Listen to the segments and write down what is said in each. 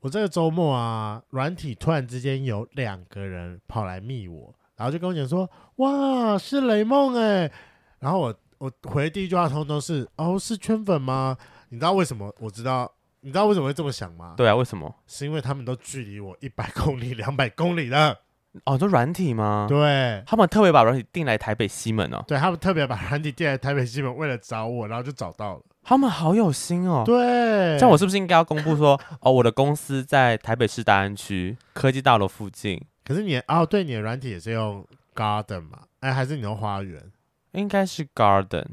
我这个周末啊，软体突然之间有两个人跑来密我，然后就跟我讲说：“哇，是雷梦哎！”然后我我回第一句话通通是：“哦，是圈粉吗？”你知道为什么？我知道，你知道为什么会这么想吗？对啊，为什么？是因为他们都距离我一百公里、两百公里了。哦，就软体吗？对，他们特别把软体订来台北西门哦。对，他们特别把软体订来台北西门，为了找我，然后就找到了。他们好有心哦。对，像我是不是应该要公布说，哦，我的公司在台北市大安区科技大楼附近？可是你哦，对，你的软体也是用 Garden 嘛？哎，还是你用花园？应该是 Garden。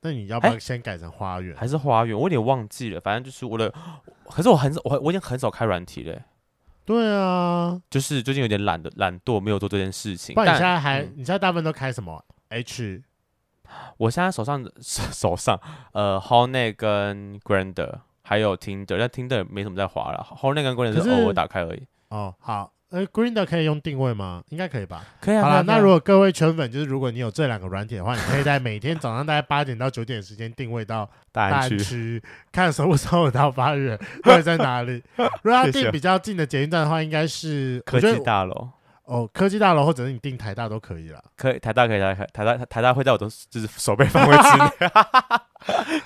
那你要不要先改成花园？还是花园？我有点忘记了。反正就是我的，可是我很少，我我已经很少开软体了。对啊，就是最近有点懒的懒惰，没有做这件事情。不然你现在还，嗯、你现在大部分都开什么？H？我现在手上手上呃，Hornet 跟 Grander 还有 Tinder，但 Tinder 没什么在滑了。Hornet 跟 Grander 是偶尔打开而已。哦，好。呃，Grindr 可以用定位吗？应该可以吧。可以啊。好了，那如果各位圈粉，就是如果你有这两个软体的话，你可以在每天早上大概八点到九点的时间定位到大安区，看收不收得到发源，到底在哪里。如果要定比较近的捷运站的话，应该是科技大楼。哦，科技大楼或者是你定台大都可以了。可以，台大可以，台台大台大会在我的就是手背范围之内。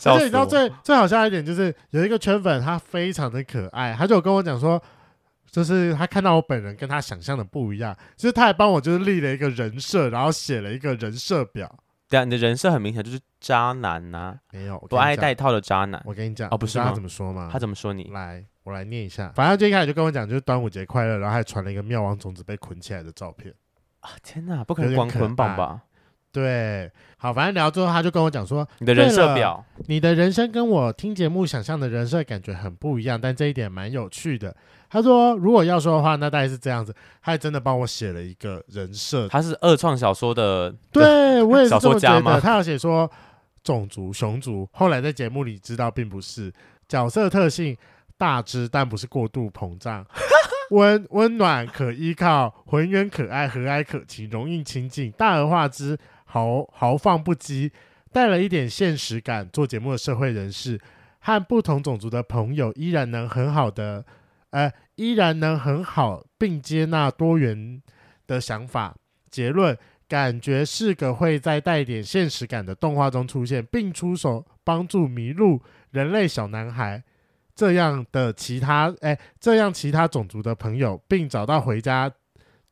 而且你知道最最好笑一点就是有一个圈粉，他非常的可爱，他就跟我讲说。就是他看到我本人跟他想象的不一样，就是他还帮我就是立了一个人设，然后写了一个人设表。对啊，你的人设很明显就是渣男呐、啊，没有不爱戴套的渣男。我跟你讲，哦，不是他怎么说吗？他怎么说你？来，我来念一下。反正最一开始就跟我讲，就是端午节快乐，然后还传了一个妙王种子被捆起来的照片。啊，天哪，不可能光捆绑吧？对，好，反正聊之后他就跟我讲说，你的人设表，你的人生跟我听节目想象的人设感觉很不一样，但这一点蛮有趣的。他说：“如果要说的话，那大概是这样子。他还真的帮我写了一个人设。他是二创小说的，对 我也是这么觉得。他要写说种族熊族，后来在节目里知道并不是角色特性，大只但不是过度膨胀，温温暖可依靠，浑圆可爱，和蔼可亲，容易亲近，大而化之，豪豪放不羁，带了一点现实感。做节目的社会人士和不同种族的朋友，依然能很好的。”呃，依然能很好并接纳多元的想法。结论，感觉是个会在带点现实感的动画中出现，并出手帮助迷路人类小男孩这样的其他哎，这样其他种族的朋友，并找到回家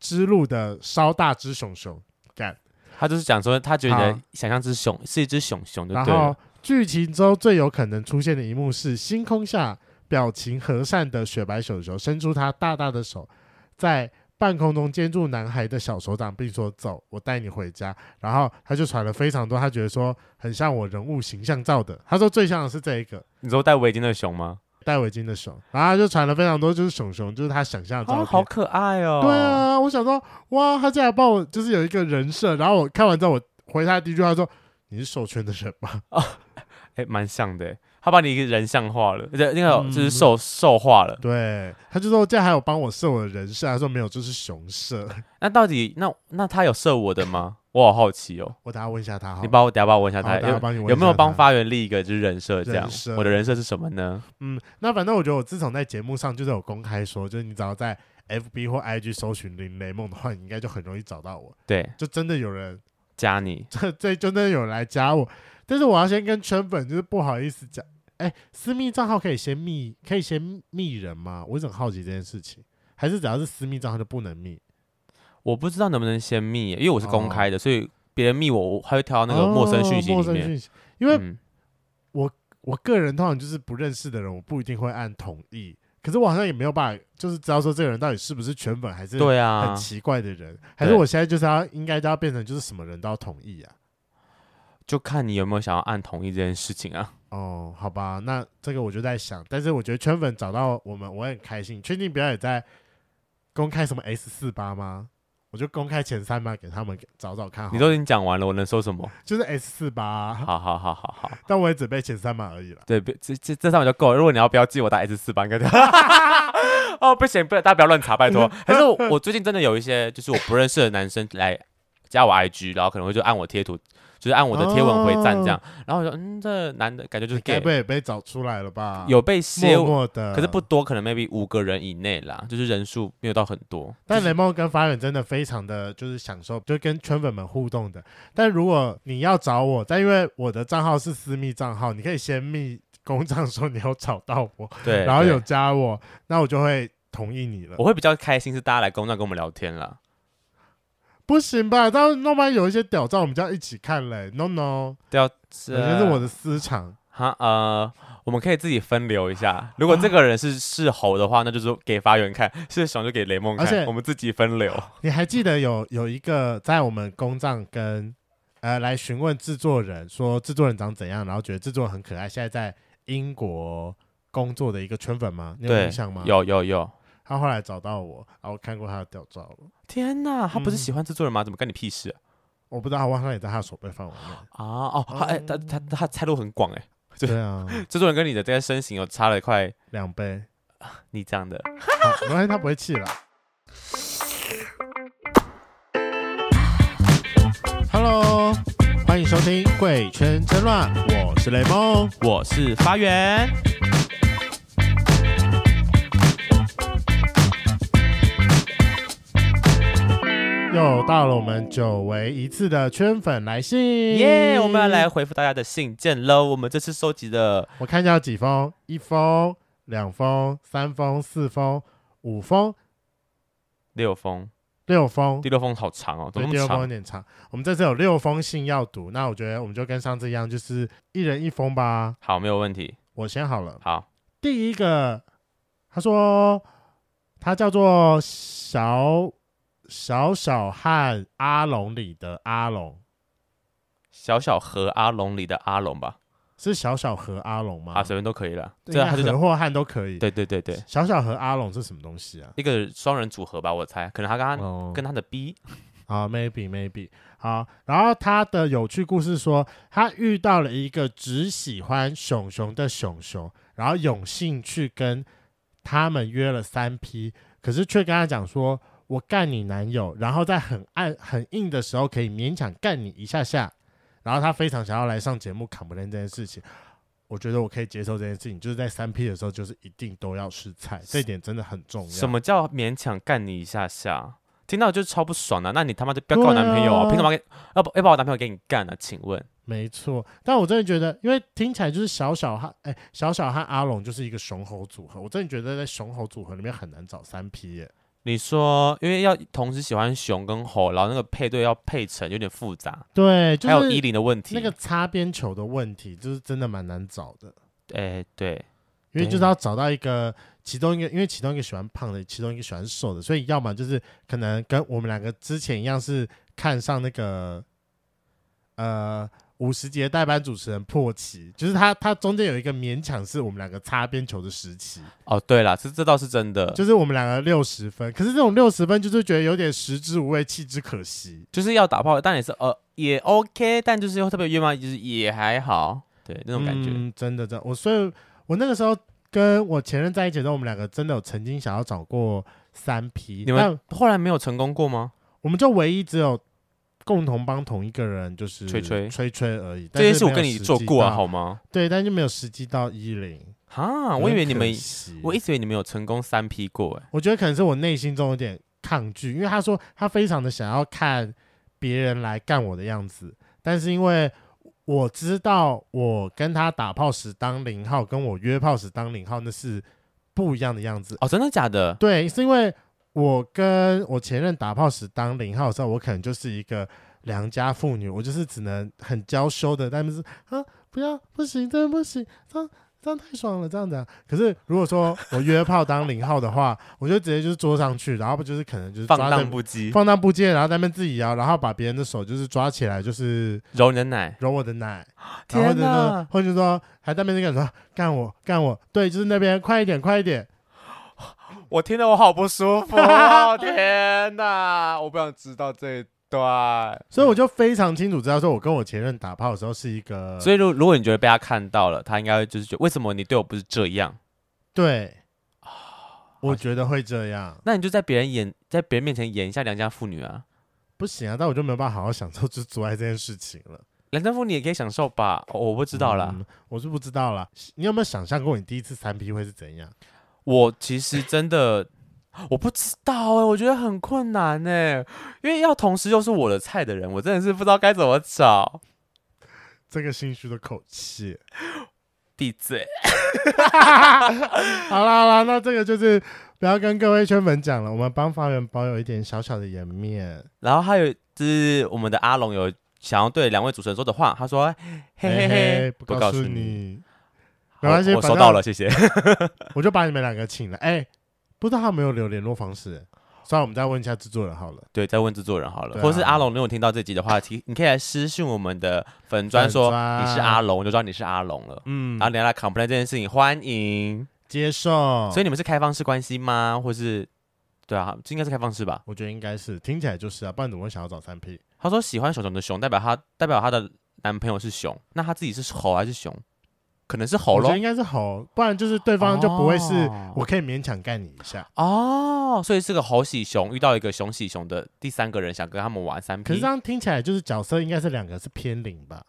之路的稍大只熊熊。干，他就是讲说，他觉得想象之熊是一只熊熊的。然后剧情中最有可能出现的一幕是星空下。表情和善的雪白熊熊伸出他大大的手，在半空中接住男孩的小手掌，并说：“走，我带你回家。”然后他就传了非常多，他觉得说很像我人物形象照的。他说最像的是这一个，你说戴围巾的熊吗？戴围巾的熊，然后他就传了非常多，就是熊熊，就是他想象的照片，哦，好可爱哦。对啊，我想说，哇，他竟然帮我就是有一个人设。然后我看完之后，我回他第一句话说：“你是授权的人吗？”啊，哎，蛮像的。他把你一个人像化了，那个就是兽兽、嗯、化了。对，他就说这样还有帮我设我的人设，他说没有，就是熊设。那到底那那他有设我的吗？我好好奇哦。我等下问一下他。你帮我等下帮我问一下他，有有没有帮发源立一个就是人设这样？我的人设是什么呢？嗯，那反正我觉得我自从在节目上就是有公开说，就是你只要在 FB 或 IG 搜寻林雷梦的话，你应该就很容易找到我。对，就真的有人加你，这这真的有人来加我。但是我要先跟圈粉就是不好意思讲。哎，私密账号可以先密，可以先密人吗？我一直很好奇这件事情，还是只要是私密账号就不能密？我不知道能不能先密，因为我是公开的，哦、所以别人密我，我还会跳到那个陌生讯息里面。哦、陌生讯息，因为我、嗯、我个人通常就是不认识的人，我不一定会按同意。可是我好像也没有办法，就是知道说这个人到底是不是全粉，还是对啊很奇怪的人，啊、还是我现在就是要应该都要变成就是什么人都要同意啊？就看你有没有想要按同意这件事情啊。哦，好吧，那这个我就在想，但是我觉得圈粉找到我们，我很开心。确定不要也在公开什么 S 四八吗？我就公开前三吧给他们找找看。你都已经讲完了，我能说什么？就是 S 四八。好好好好好，但我也只背前三码而已了。对，这这这上面就够了。如果你要标记我打 S 四八，应该 哦，不行，不，大家不要乱查，拜托。可是我，我最近真的有一些就是我不认识的男生来加我 IG，然后可能会就按我贴图。就是按我的贴文回赞这样。哦、然后我说，嗯，这男的感觉就是 gay，该不也被找出来了吧？有被写，默默的，可是不多，可能 maybe 五个人以内啦，就是人数没有到很多。但雷梦跟发远真的非常的就是享受，就跟圈粉们互动的。但如果你要找我，但因为我的账号是私密账号，你可以先密公账说你有找到我，对，然后有加我，那我就会同意你了。我会比较开心是大家来公账跟我们聊天啦。不行吧？到那边有一些屌照，我们就要一起看嘞。No No，屌，这是我的私藏。哈呃，我们可以自己分流一下。如果这个人是是猴的话，那就是给发源看；是熊就给雷梦看。而且我们自己分流。你还记得有有一个在我们公账跟呃来询问制作人，说制作人长怎样，然后觉得制作人很可爱，现在在英国工作的一个圈粉吗？你有印象吗？有有有。他后来找到我，然后看过他的吊照了。天哪，他不是喜欢制作人吗？嗯、怎么干你屁事、啊？我不知道，我好像也在他的手背范围内啊。哦，他哎、欸，他他他猜度很广哎。对啊，制作人跟你的这个身形有差了快两倍。你这样的，没关系，他不会气了。Hello，欢迎收听《贵圈真乱》，我是雷梦，我是发源。又到了我们久违一次的圈粉来信，耶我们要来回复大家的信件喽。我们这次收集的，我看一下有几封：一封、两封、三封、四封、五封、六封、六封。第六封好长哦，怎么那么长？第六封有点长。我们这次有六封信要读，那我觉得我们就跟上次一样，就是一人一封吧。好，没有问题。我先好了。好，第一个，他说他叫做小。小小和阿龙里的阿龙，小小和阿龙里的阿龙吧？是小小和阿龙吗？啊，随便都可以了，这和或汉都可以。对对对对，小小和阿龙是什么东西啊？一个双人组合吧，我猜，可能他刚刚、哦、跟他的 B 啊，maybe maybe 好。然后他的有趣故事说，他遇到了一个只喜欢熊熊的熊熊，然后有兴趣跟他们约了三批可是却跟他讲说。我干你男友，然后在很暗很硬的时候可以勉强干你一下下，然后他非常想要来上节目 complain 这件事情，我觉得我可以接受这件事情，就是在三 P 的时候就是一定都要试菜，这一点真的很重要。什么叫勉强干你一下下？听到就是超不爽的、啊，那你他妈就不要搞我男朋友啊！凭什么给要不要把我男朋友给你干啊？请问？没错，但我真的觉得，因为听起来就是小小和哎小小和阿龙就是一个雄猴组合，我真的觉得在雄猴组合里面很难找三 P 耶。你说，因为要同时喜欢熊跟猴，然后那个配对要配成有点复杂。对，就是、还有衣领的问题，那个擦边球的问题，就是真的蛮难找的。哎，对，因为就是要找到一个其中一个，因为其中一个喜欢胖的，其中一个喜欢瘦的，所以要么就是可能跟我们两个之前一样，是看上那个呃。五十节代班主持人破奇，就是他，他中间有一个勉强是我们两个擦边球的时期。哦，对了，这这倒是真的，就是我们两个六十分，可是这种六十分就是觉得有点食之无味，弃之可惜，就是要打炮，但也是呃也 OK，但就是又特别约嘛，就是也还好，对那种感觉，嗯、真的真的，我所以，我那个时候跟我前任在一起的时候，我们两个真的有曾经想要找过三 P，你们后来没有成功过吗？我们就唯一只有。共同帮同一个人就是吹吹吹吹而已，这件事我跟你做过啊，好吗？对，但就没有实际到一零哈，我以为你们，我一直以为你们有成功三 P 过哎。我觉得可能是我内心中有点抗拒，因为他说他非常的想要看别人来干我的样子，但是因为我知道我跟他打炮时当零号，跟我约炮时当零号那是不一样的样子哦，真的假的？对，是因为。我跟我前任打炮时当零号的时候，我可能就是一个良家妇女，我就是只能很娇羞的，但是啊，不要，不行，真的不行，这样这样太爽了，这样子啊。可是如果说我约炮当零号的话，我就直接就是坐上去，然后不就是可能就是放荡不羁，放荡不羁，然后在那边自己摇，然后把别人的手就是抓起来，就是揉你的奶，揉我的奶，然后或者说，或者说还在那边跟说干我干我，对，就是那边快一点，快一点。我听得我好不舒服，哦，天哪！我不想知道这一段，所以我就非常清楚知道，说我跟我前任打炮的时候是一个。所以，如如果你觉得被他看到了，他应该就是觉得为什么你对我不是这样？对，我觉得会这样。那你就在别人演，在别人面前演一下良家妇女啊？不行啊！但我就没有办法好好享受就是做爱这件事情了。蓝正风你也可以享受吧？哦、我不知道啦、嗯，我是不知道啦。你有没有想象过你第一次三 P 会是怎样？我其实真的 我不知道哎、欸，我觉得很困难哎、欸，因为要同时又是我的菜的人，我真的是不知道该怎么找。这个心虚的口气，闭嘴。好啦好啦，那这个就是不要跟各位圈粉讲了，我们帮法源保有一点小小的颜面。然后还有就是我们的阿龙有。想要对两位主持人说的话，他说：“嘿嘿嘿，不告诉你，没关系，我收到了，谢谢。我就把你们两个请了。哎，不知道他没有留联络方式，算了，我们再问一下制作人好了。对，再问制作人好了，或是阿龙，如果听到这集的话，题你可以来私信我们的粉砖说你是阿龙，我就知道你是阿龙了。嗯，然后你要来 complain 这件事情，欢迎接受。所以你们是开放式关系吗？或是对啊，这应该是开放式吧？我觉得应该是，听起来就是啊，不然怎么会想要找三 P？他说喜欢熊熊的熊，代表他代表他的男朋友是熊，那他自己是猴还是熊？可能是猴咯，应该是喉，不然就是对方就不会是我可以勉强干你一下哦。所以是个猴喜熊遇到一个熊喜熊的第三个人，想跟他们玩三 P。可是这样听起来就是角色应该是两个是偏零吧？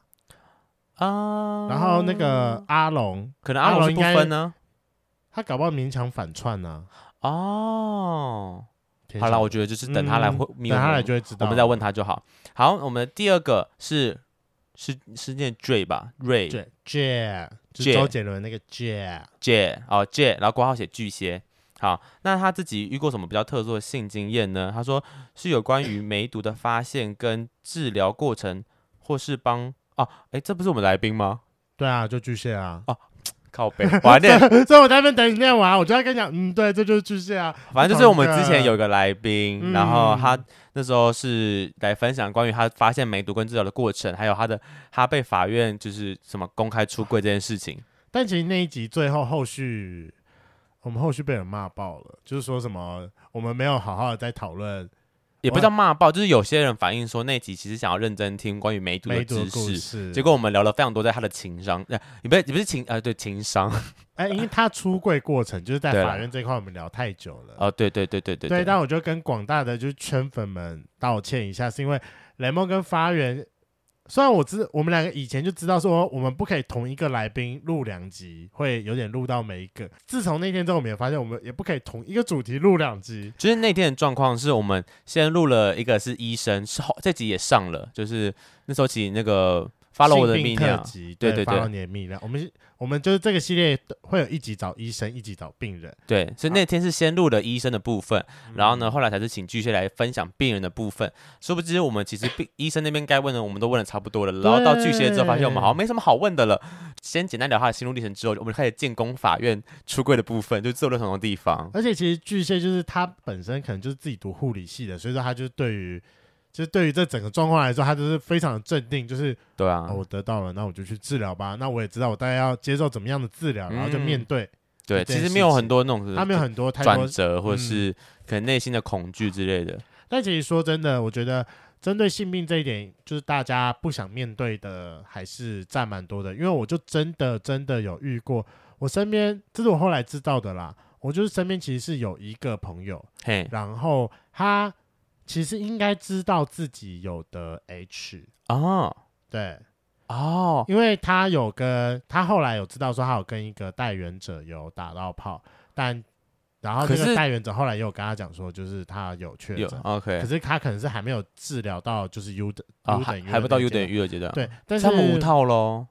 啊，然后那个阿龙，可能阿龙不分呢，他搞不好勉强反串呢。哦。好了，我觉得就是等他来会，嗯、等他来就会知道，我们再问他就好。好，我们第二个是是是念 J 吧，Ray J J，周杰伦那个 J J 哦 J，然后括号写巨蟹。好，那他自己遇过什么比较特殊的性经验呢？他说是有关于梅毒的发现跟治疗过程，或是帮哦，哎，这不是我们来宾吗？对啊，就巨蟹啊。哦。靠北，我还念，所以我在那边等你念完，我就要跟你讲，嗯，对，这就是巨蟹啊。反正就是我们之前有一个来宾，嗯、然后他那时候是来分享关于他发现梅毒跟治疗的过程，还有他的他被法院就是什么公开出柜这件事情。但其实那一集最后后续，我们后续被人骂爆了，就是说什么我们没有好好的在讨论。也不叫骂爆，就是有些人反映说那集其实想要认真听关于梅毒的知识，结果我们聊了非常多在他的情商，呃，也不是也不是情，呃，对情商，哎，因为他出柜过程就是在法院这一块我们聊太久了，哦，对对对对对，对，但我就跟广大的就是圈粉们道歉一下，是因为雷梦跟发源。虽然我知我们两个以前就知道说我们不可以同一个来宾录两集，会有点录到每一个。自从那天之后，我们也发现我们也不可以同一个主题录两集。就是那天的状况是我们先录了一个是医生，是后这集也上了，就是那时候起那个。发了我的泌尿，对对对，发了你的泌尿。我们我们就是这个系列会有一集找医生，一集找病人。对，所以那天是先录了医生的部分，然后呢，后来才是请巨蟹来分享病人的部分。殊不知，我们其实病医生那边该问的我们都问的差不多了，然后到巨蟹之后，发现我们好像没什么好问的了。先简单聊他的心路历程之后，我们开始建功法院出柜的部分，就做了很多地方。而且其实巨蟹就是他本身可能就是自己读护理系的，所以说他就对于。其实对于这整个状况来说，他就是非常的镇定，就是对啊、哦，我得到了，那我就去治疗吧。那我也知道我大概要接受怎么样的治疗，嗯、然后就面对。对，其实没有很多那种，他没有很多转折，或者是可能内心的恐惧之类的、嗯。但其实说真的，我觉得针对性病这一点，就是大家不想面对的还是占蛮多的。因为我就真的真的有遇过，我身边这是我后来知道的啦。我就是身边其实是有一个朋友，嘿，然后他。其实应该知道自己有的 H 哦，对。哦，因为他有跟他后来有知道说他有跟一个带原者有打到炮，但然后这个带原者后来也有跟他讲说，就是他有确诊，OK，可是他可能是还没有治疗到就是 U 的 U 等于还不到 U 等于 U 的阶段，对，但是他们无套喽，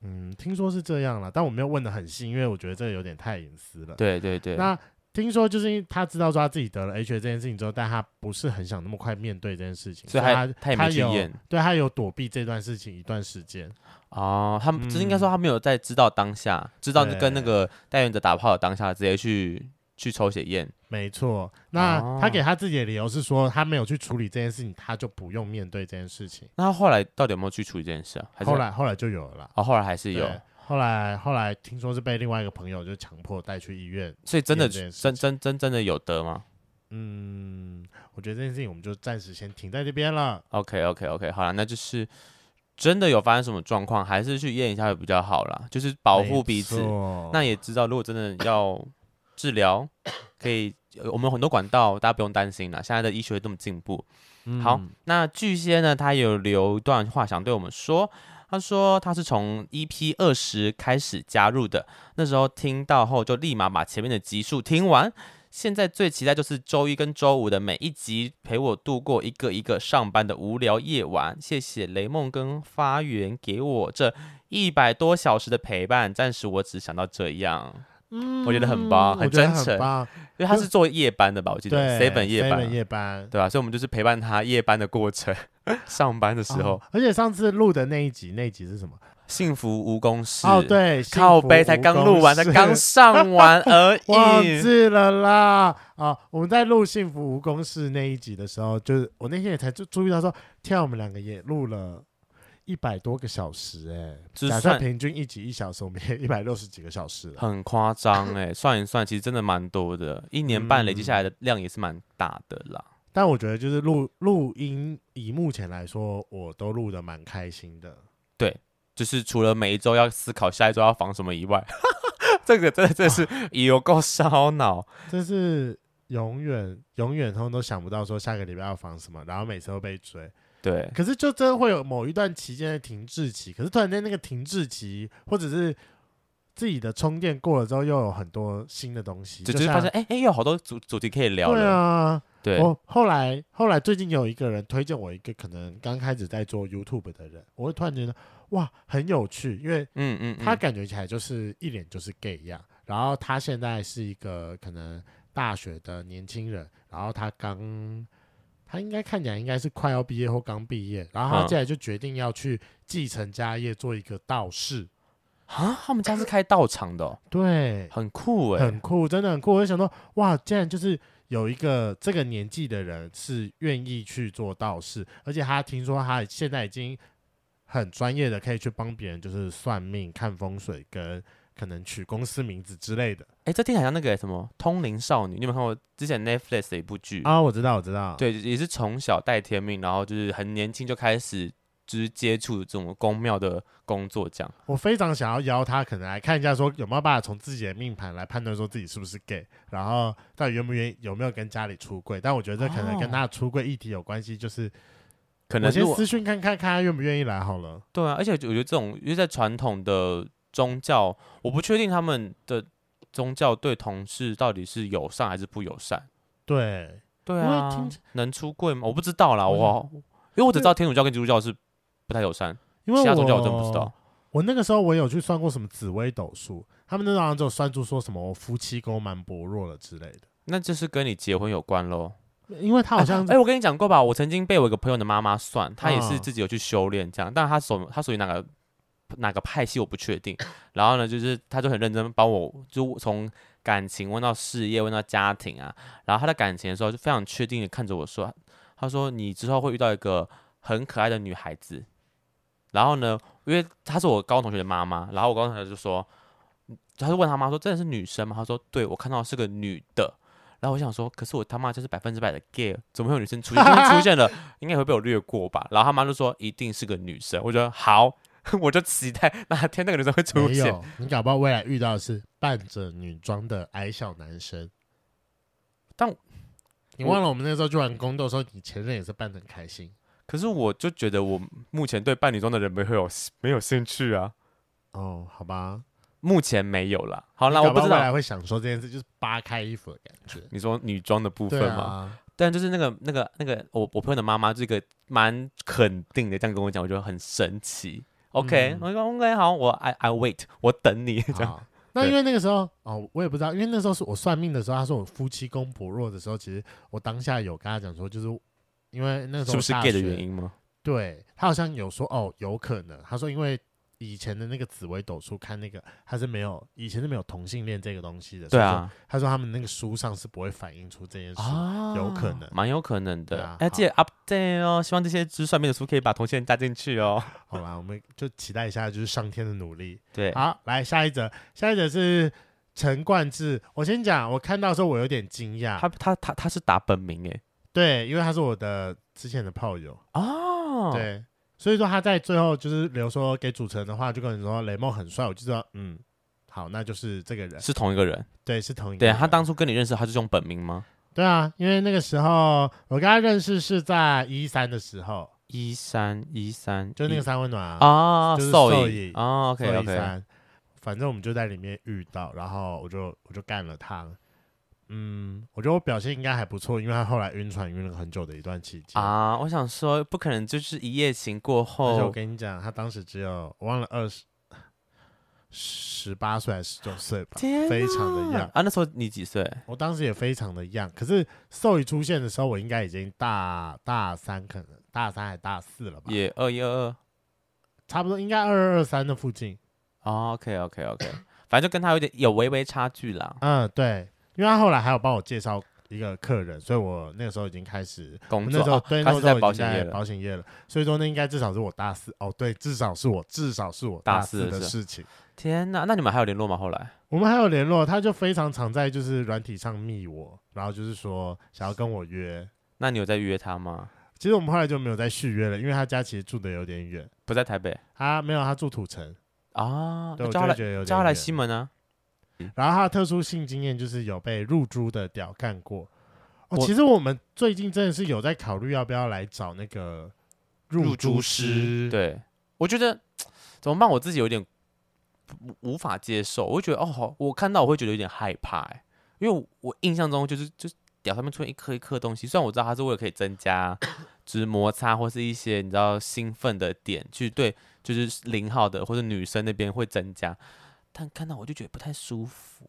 嗯，听说是这样了，但我没有问的很细，因为我觉得这个有点太隐私了，对对对，那。听说就是因为他知道说他自己得了 H 这件事情之后，但他不是很想那么快面对这件事情，所以他他也没去验，对他有躲避这段事情一段时间。哦，他们只是应该说他没有在知道当下，嗯、知道跟那个代言者打炮的当下，直接去去抽血验。没错，那他给他自己的理由是说，他没有去处理这件事情，他就不用面对这件事情。那他后来到底有没有去处理这件事啊？后来后来就有了啦。哦，后来还是有。后来，后来听说是被另外一个朋友就强迫带去医院，所以真的真真真真的有得吗？嗯，我觉得这件事情我们就暂时先停在这边了。OK OK OK，好了，那就是真的有发生什么状况，还是去验一下会比较好啦，就是保护彼此。那也知道，如果真的要治疗，可以我们有很多管道，大家不用担心了。现在的医学这么进步，嗯、好，那巨蟹呢，他有留一段话想对我们说。他说他是从 EP 二十开始加入的，那时候听到后就立马把前面的集数听完。现在最期待就是周一跟周五的每一集，陪我度过一个一个上班的无聊夜晚。谢谢雷梦跟发源给我这一百多小时的陪伴，暂时我只想到这样。嗯，我觉得很棒，很真诚，因为他是做夜班的吧？我记得 seven 夜班，夜班，对吧？所以我们就是陪伴他夜班的过程，上班的时候。而且上次录的那一集，那一集是什么？幸福无公式哦，对，靠背才刚录完，才刚上完而已，忘记了啦。啊，我们在录幸福无公式那一集的时候，就是我那天也才注注意到说，天啊，我们两个也录了。一百多个小时哎、欸，假设平均一集一小时，我们也 一百六十几个小时，很夸张哎。算一算，其实真的蛮多的，一年半累积下来的量也是蛮大的啦。嗯、但我觉得就是录录音，以目前来说，我都录的蛮开心的。对，就是除了每一周要思考下一周要防什么以外，这个真的真的是 有够烧脑，这是永远永远他们都想不到说下个礼拜要防什么，然后每次都被追。对，可是就真的会有某一段期间的停滞期，可是突然间那个停滞期，或者是自己的充电过了之后，又有很多新的东西，就，就是发现哎哎，有好多主主题可以聊。对啊，对。我后来后来最近有一个人推荐我一个可能刚开始在做 YouTube 的人，我会突然觉得哇很有趣，因为嗯嗯，他感觉起来就是一脸就是 gay 一样，然后他现在是一个可能大学的年轻人，然后他刚。他应该看起来应该是快要毕业或刚毕业，然后他接下来就决定要去继承家业，做一个道士啊。他们家是开道场的。哦，对，很酷哎，很酷，真的很酷。我就想说，哇，竟然就是有一个这个年纪的人是愿意去做道士，而且他听说他现在已经很专业的，可以去帮别人就是算命、看风水跟。可能取公司名字之类的，哎、欸，这听起来像那个什么通灵少女，你有没有看过之前 Netflix 的一部剧啊？我知道，我知道，对，也是从小带天命，然后就是很年轻就开始就是接触这种宫庙的工作，这样。我非常想要邀他，可能来看一下，说有没有办法从自己的命盘来判断说自己是不是 gay，然后到底愿不愿意，有没有跟家里出柜。但我觉得这可能跟他的出柜议题有关系，就是可能先私讯看看，看他愿不愿意来好了。对啊，而且我觉得这种因为在传统的。宗教，我不确定他们的宗教对同事到底是友善还是不友善。对，对啊，能出柜吗？我不知道啦，我因为我只知道天主教跟基督教是不太友善，因为其他宗教我真不知道。我那个时候我有去算过什么紫微斗数，他们那好像就算出说什么我夫妻宫蛮薄弱了之类的。那就是跟你结婚有关喽？因为他好像哎、我跟你讲过吧，我曾经被我一个朋友的妈妈算，她也是自己有去修炼这样，嗯、但她属她属于哪个？哪个派系我不确定，然后呢，就是她就很认真帮我，就从感情问到事业，问到家庭啊。然后她的感情的时候就非常确定的看着我说：“她说你之后会遇到一个很可爱的女孩子。”然后呢，因为她是我高中同学的妈妈，然后我高中同学就说，他就问他妈说：“真的是女生吗？”他说：“对，我看到是个女的。”然后我想说：“可是我他妈就是百分之百的 gay，怎么会有女生出现？出现了，应该会被我略过吧？”然后他妈就说：“一定是个女生。”我觉得好。我就期待哪天那个女生会出现。你搞不好未来遇到的是扮着女装的矮小男生。但你忘了我们那时候去玩宫斗的时候，你前任也是扮的很开心。可是我就觉得我目前对扮女装的人没会有没有兴趣啊。哦，好吧，目前没有啦。好啦，我不知道未来会想说这件事，就是扒开衣服的感觉。你说女装的部分吗？啊、但就是那个那个那个，我我朋友的妈妈这个蛮肯定的，这样跟我讲，我觉得很神奇。OK，我说 OK，好，我 I I wait，我等你这样。那因为那个时候哦，我也不知道，因为那时候是我算命的时候，他说我夫妻宫薄弱的时候，其实我当下有跟他讲说，就是因为那时候是不是 gay 的原因吗？对，他好像有说哦，有可能。他说因为。以前的那个紫微斗数看那个，他是没有以前是没有同性恋这个东西的。对啊，他说他们那个书上是不会反映出这件事，啊、有可能，蛮有可能的。哎，记得 update 哦，希望这些知算命的书可以把同性恋加进去哦。好吧，我们就期待一下，就是上天的努力。对，好，来下一则，下一则是陈冠志。我先讲，我看到的时候我有点惊讶，他他他他是打本名诶，对，因为他是我的之前的炮友哦，对。所以说他在最后就是留说给主持人的话，就跟你说雷梦很帅，我就知道，嗯，好，那就是这个人是同一个人，对，是同一个人对。人。他当初跟你认识，他是用本名吗？对啊，因为那个时候我跟他认识是在一三的时候，一三一三，就那个三温暖啊，啊，就是兽医啊，OK OK，反正我们就在里面遇到，然后我就我就干了他。嗯，我觉得我表现应该还不错，因为他后来晕船晕了很久的一段期间啊。我想说，不可能就是一夜情过后。而且我跟你讲，他当时只有我忘了二十十八岁还是十九岁吧，非常的 young 啊。那时候你几岁？我当时也非常的 young，可是 Zoe 出现的时候，我应该已经大大三，可能大三还大四了吧？也二一二二，差不多应该二二二三的附近。哦，OK OK OK，反正就跟他有点有微微差距啦。嗯，对。因为他后来还有帮我介绍一个客人，所以我那个时候已经开始工作，那时候对，那时候在保险业，保险业了。所以说那应该至少是我大四哦，对，至少是我至少是我大四的事情。天哪，那你们还有联络吗？后来我们还有联络，他就非常常在就是软体上密我，然后就是说想要跟我约。那你有在约他吗？其实我们后来就没有再续约了，因为他家其实住的有点远，不在台北。他没有，他住土城啊。对，叫他来，叫他来西门啊。然后他的特殊性经验就是有被入珠的屌干过。哦，其实我们最近真的是有在考虑要不要来找那个入珠师。对，我觉得 怎么办？我自己有点无法接受。我会觉得哦，我看到我会觉得有点害怕，哎，因为我印象中就是就是屌上面出现一颗一颗东西。虽然我知道它是为了可以增加 就是摩擦或是一些你知道兴奋的点，去对就是零号的或者女生那边会增加。但看到我就觉得不太舒服。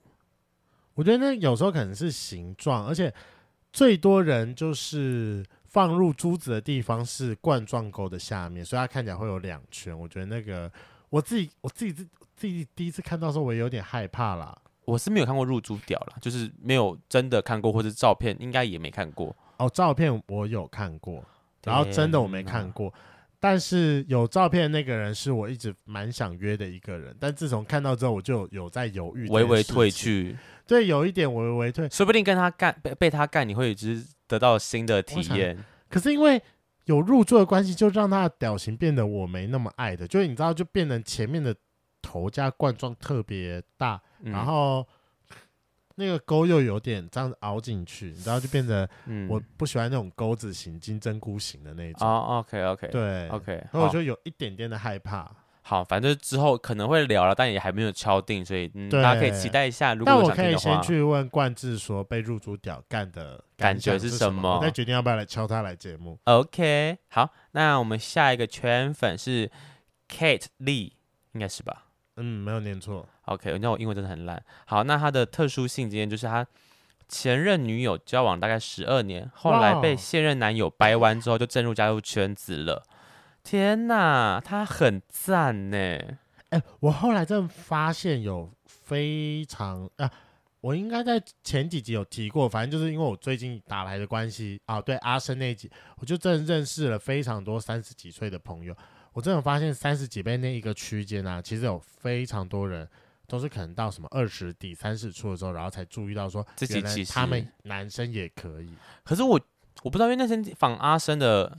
我觉得那有时候可能是形状，而且最多人就是放入珠子的地方是冠状沟的下面，所以它看起来会有两圈。我觉得那个我自己我自己自自己第一次看到的时候，我也有点害怕啦。我是没有看过入珠屌啦，就是没有真的看过，或者照片应该也没看过。哦，照片我有看过，然后真的我没看过。但是有照片的那个人是我一直蛮想约的一个人，但自从看到之后，我就有在犹豫，微微退去。对，有一点微微退，说不定跟他干被被他干，你会只是得到新的体验。可是因为有入住的关系，就让他的表情变得我没那么爱的，就是你知道，就变成前面的头加冠状特别大，嗯、然后。那个沟又有点这样子凹进去，你知道就变成，我不喜欢那种钩子型、金针菇型的那种。哦，OK，OK，对，OK，所以我就有一点点的害怕。好，反正之后可能会聊了，但也还没有敲定，所以大家可以期待一下。如果我可以先去问冠志说被入主屌干的感觉是什么，我再决定要不要来敲他来节目。OK，好，那我们下一个圈粉是 Kate Lee，应该是吧？嗯，没有念错。OK，那我英文真的很烂。好，那他的特殊性经验就是他前任女友交往大概十二年，后来被现任男友掰弯之后，就正入加入圈子了。天哪，他很赞呢！哎、欸，我后来真的发现有非常啊，我应该在前几集有提过，反正就是因为我最近打来的关系啊，对阿生那一集，我就真的认识了非常多三十几岁的朋友。我真的发现三十几倍那一个区间啊，其实有非常多人都是可能到什么二十底三十出的时候，然后才注意到说自己其实他们男生也可以。可是我我不知道，因为那天访阿生的，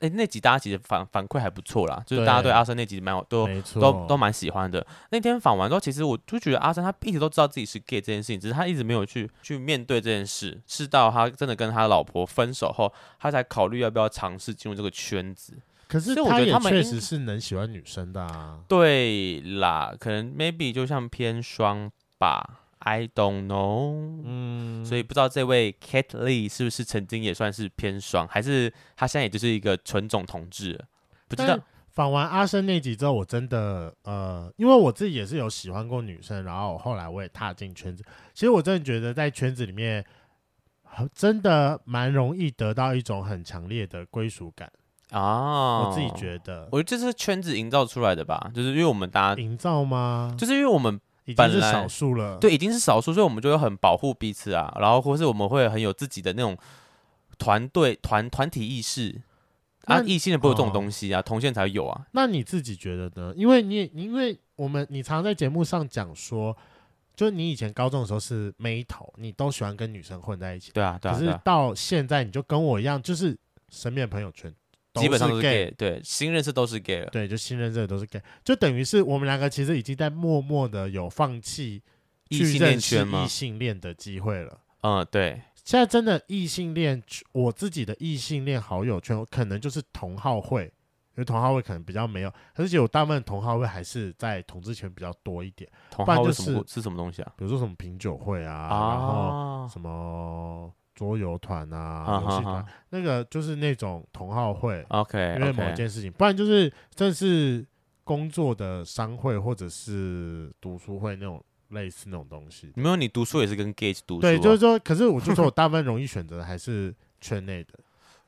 哎、欸，那集大家其实反反馈还不错啦，就是大家对阿生那集蛮有都都都蛮喜欢的。那天访完之后，其实我就觉得阿生他一直都知道自己是 gay 这件事情，只是他一直没有去去面对这件事，是到他真的跟他老婆分手后，他才考虑要不要尝试进入这个圈子。可是他也确实是能喜欢女生的啊。对啦，可能 maybe 就像偏双吧，I don't know。嗯，所以不知道这位 Kate Lee 是不是曾经也算是偏双，还是他现在也就是一个纯种同志？不知道。访完阿生那集之后，我真的呃，因为我自己也是有喜欢过女生，然后后来我也踏进圈子。其实我真的觉得在圈子里面，真的蛮容易得到一种很强烈的归属感。哦，我自己觉得，我觉得这是圈子营造出来的吧，就是因为我们大家营造吗？就是因为我们已经是少数了，对，已经是少数，所以我们就会很保护彼此啊，然后或是我们会很有自己的那种团队团团体意识啊，异性的不有这种东西啊，哦、同性才有啊。那你自己觉得呢？因为你因为我们你常在节目上讲说，就你以前高中的时候是妹头，你都喜欢跟女生混在一起，对啊，对啊。可是到现在你就跟我一样，就是身边朋友圈。基本上都是 gay，对，新认识都是 gay 了，对，就新认识的都是 gay，就等于是我们两个其实已经在默默的有放弃异性恋圈吗？异性恋的机会了。嗯，对。现在真的异性恋，我自己的异性恋好友圈可能就是同好会，因为同好会可能比较没有，而且有大部分同好会还是在同志圈比较多一点。同好会是什么？是什么东西啊？比如说什么品酒会啊，啊然后什么桌游团啊，游戏团，那个就是那种同好会。OK，因为某件事情不然就是这是工作的商会或者是读书会那种。类似那种东西，没有，你读书也是跟 gay 读书，啊。对，就是说，可是我就说我大部分容易选择的还是圈内的。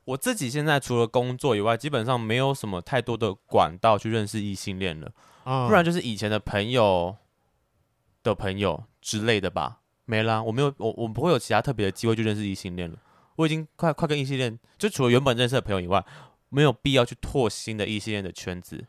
我自己现在除了工作以外，基本上没有什么太多的管道去认识异性恋了，嗯，不然就是以前的朋友的朋友之类的吧，没啦。我没有，我我不会有其他特别的机会去认识异性恋了。我已经快快跟异性恋，就除了原本认识的朋友以外，没有必要去拓新的异性恋的圈子，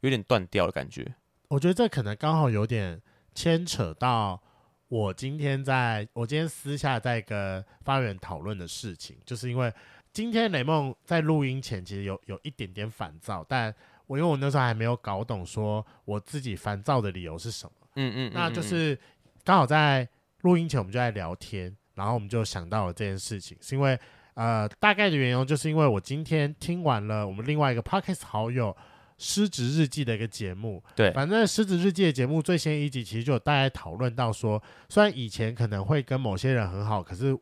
有点断掉的感觉。我觉得这可能刚好有点。牵扯到我今天在我今天私下在跟发源讨论的事情，就是因为今天雷梦在录音前其实有有一点点烦躁，但我因为我那时候还没有搞懂说我自己烦躁的理由是什么，嗯嗯，那就是刚好在录音前我们就在聊天，然后我们就想到了这件事情，是因为呃大概的缘由就是因为我今天听完了我们另外一个 Podcast 好友。失职日记的一个节目，对，反正失职日记的节目最先一集其实就有大家讨论到说，虽然以前可能会跟某些人很好，可是，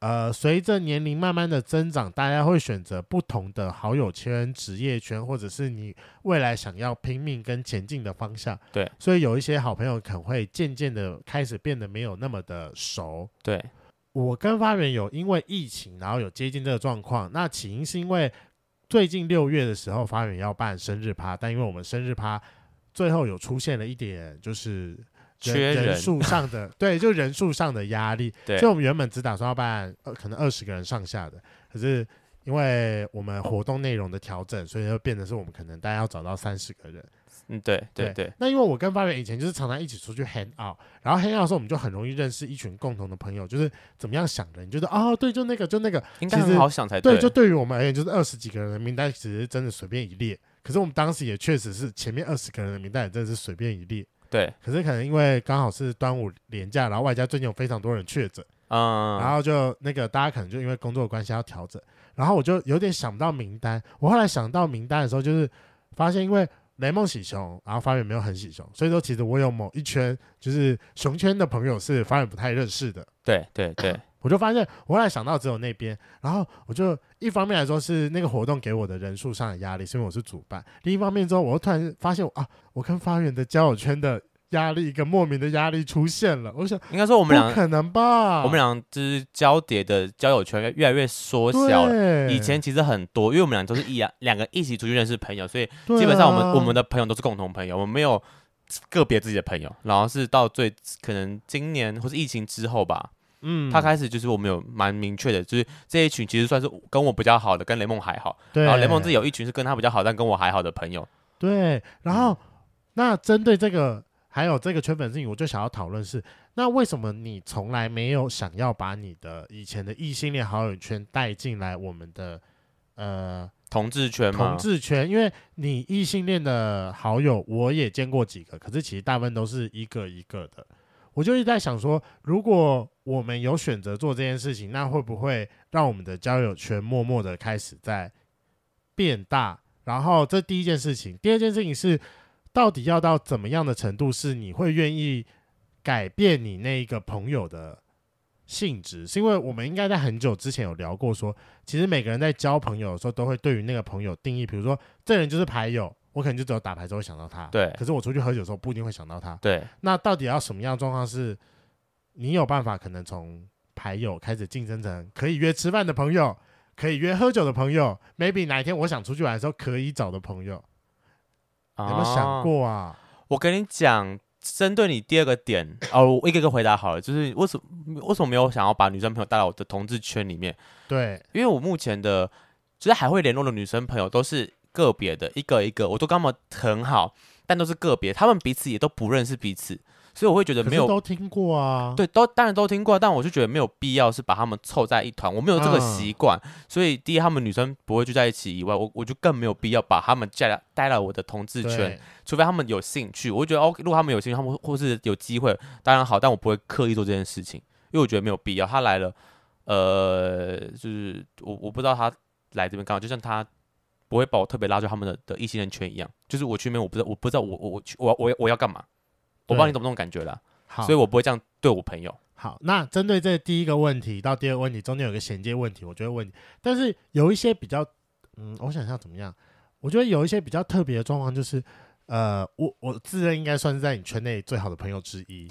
呃，随着年龄慢慢的增长，大家会选择不同的好友圈、职业圈，或者是你未来想要拼命跟前进的方向。对，所以有一些好朋友可能会渐渐的开始变得没有那么的熟。对，我跟发源有因为疫情，然后有接近这个状况，那起因是因为。最近六月的时候，发源要办生日趴，但因为我们生日趴最后有出现了一点，就是人缺人，人数上的，对，就人数上的压力。对，所以我们原本只打算要办，呃，可能二十个人上下的，可是因为我们活动内容的调整，所以就变成是我们可能大家要找到三十个人。嗯，对对对，对。那因为我跟发源以前就是常常一起出去 hang out，然后 hang out 的时候我们就很容易认识一群共同的朋友，就是怎么样想的，你觉得哦，对，就那个就那个，应该很好想才对。对，就对于我们而言，就是二十几个人的名单其实真的随便一列。可是我们当时也确实是前面二十个人的名单也真的是随便一列。对。可是可能因为刚好是端午连假，然后外加最近有非常多人确诊，嗯，然后就那个大家可能就因为工作的关系要调整，然后我就有点想不到名单。我后来想到名单的时候，就是发现因为。雷梦喜熊，然后发源没有很喜熊，所以说其实我有某一圈就是熊圈的朋友是发源不太认识的。对对对，我就发现我后来想到只有那边，然后我就一方面来说是那个活动给我的人数上的压力，是因为我是主办；另一方面之后，我又突然发现啊，我跟发源的交友圈的。压力，一个莫名的压力出现了。我想，应该说我们俩不可能吧？我们俩就是交叠的交友圈越来越缩小了。以前其实很多，因为我们俩都是一两两个一起出去认识朋友，所以基本上我们、啊、我们的朋友都是共同朋友，我们没有个别自己的朋友。然后是到最可能今年或是疫情之后吧，嗯，他开始就是我们有蛮明确的，就是这一群其实算是跟我比较好的，跟雷梦还好。对。然后雷梦自己有一群是跟他比较好，但跟我还好的朋友。对。然后、嗯、那针对这个。还有这个圈粉事情，我就想要讨论是，那为什么你从来没有想要把你的以前的异性恋好友圈带进来我们的呃同志圈吗？同志圈，因为你异性恋的好友我也见过几个，可是其实大部分都是一个一个的。我就一直在想说，如果我们有选择做这件事情，那会不会让我们的交友圈默默的开始在变大？然后这第一件事情，第二件事情是。到底要到怎么样的程度，是你会愿意改变你那一个朋友的性质？是因为我们应该在很久之前有聊过说，说其实每个人在交朋友的时候，都会对于那个朋友定义，比如说这人就是牌友，我可能就只有打牌时候会想到他。对。可是我出去喝酒的时候不一定会想到他。对。那到底要什么样的状况是，你有办法可能从牌友开始晋升成可以约吃饭的朋友，可以约喝酒的朋友，maybe 哪一天我想出去玩的时候可以找的朋友。有没有想过啊？我跟你讲，针对你第二个点 哦，我一个一个回答好了。就是为什么为什么没有想要把女生朋友带到我的同志圈里面？对，因为我目前的，就是还会联络的女生朋友都是个别的，一个一个，我都跟他们很好，但都是个别，他们彼此也都不认识彼此，所以我会觉得没有都听过啊，对，都当然都听过，但我就觉得没有必要是把他们凑在一团，我没有这个习惯，嗯、所以第一，他们女生不会聚在一起以外，我我就更没有必要把他们带来带来我的同志圈，除非他们有兴趣，我会觉得 OK，如果他们有兴趣，他们或是有机会，当然好，但我不会刻意做这件事情，因为我觉得没有必要。他来了，呃，就是我我不知道他来这边干嘛，就像他。不会把我特别拉住他们的的异性恋圈一样，就是我去那边，我不知道，我不知道我我我去我我我要干嘛，对我不知道你懂不懂感觉了，好所以我不会这样对我朋友。好，那针对这第一个问题到第二个问题中间有个衔接问题，我就会问你，但是有一些比较，嗯，我想一下怎么样？我觉得有一些比较特别的状况，就是，呃，我我自认应该算是在你圈内最好的朋友之一。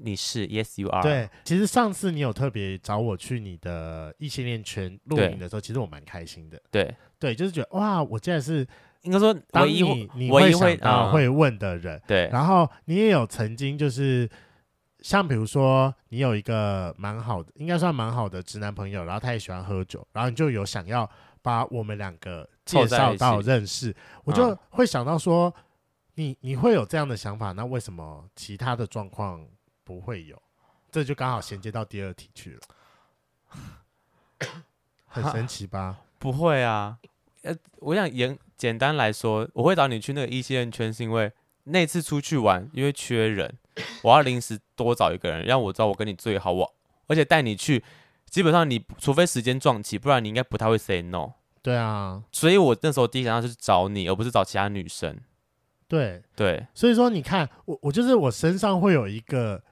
你是，Yes you are。对，其实上次你有特别找我去你的异性恋圈录影的时候，其实我蛮开心的。对，对，就是觉得哇，我竟然是应该说唯一你你会想到会问的人。嗯、对，然后你也有曾经就是像比如说你有一个蛮好的，应该算蛮好的直男朋友，然后他也喜欢喝酒，然后你就有想要把我们两个介绍到认识，我就会想到说，嗯、你你会有这样的想法，那为什么其他的状况？不会有，这就刚好衔接到第二题去了，很神奇吧？不会啊，呃，我想简简单来说，我会找你去那个异性恋圈，是因为那次出去玩，因为缺人，我要临时多找一个人，让我知道我跟你最好，我而且带你去，基本上你除非时间撞期，不然你应该不太会 say no。对啊，所以我那时候第一想到就是找你，而不是找其他女生。对对，所以说你看，我我就是我身上会有一个。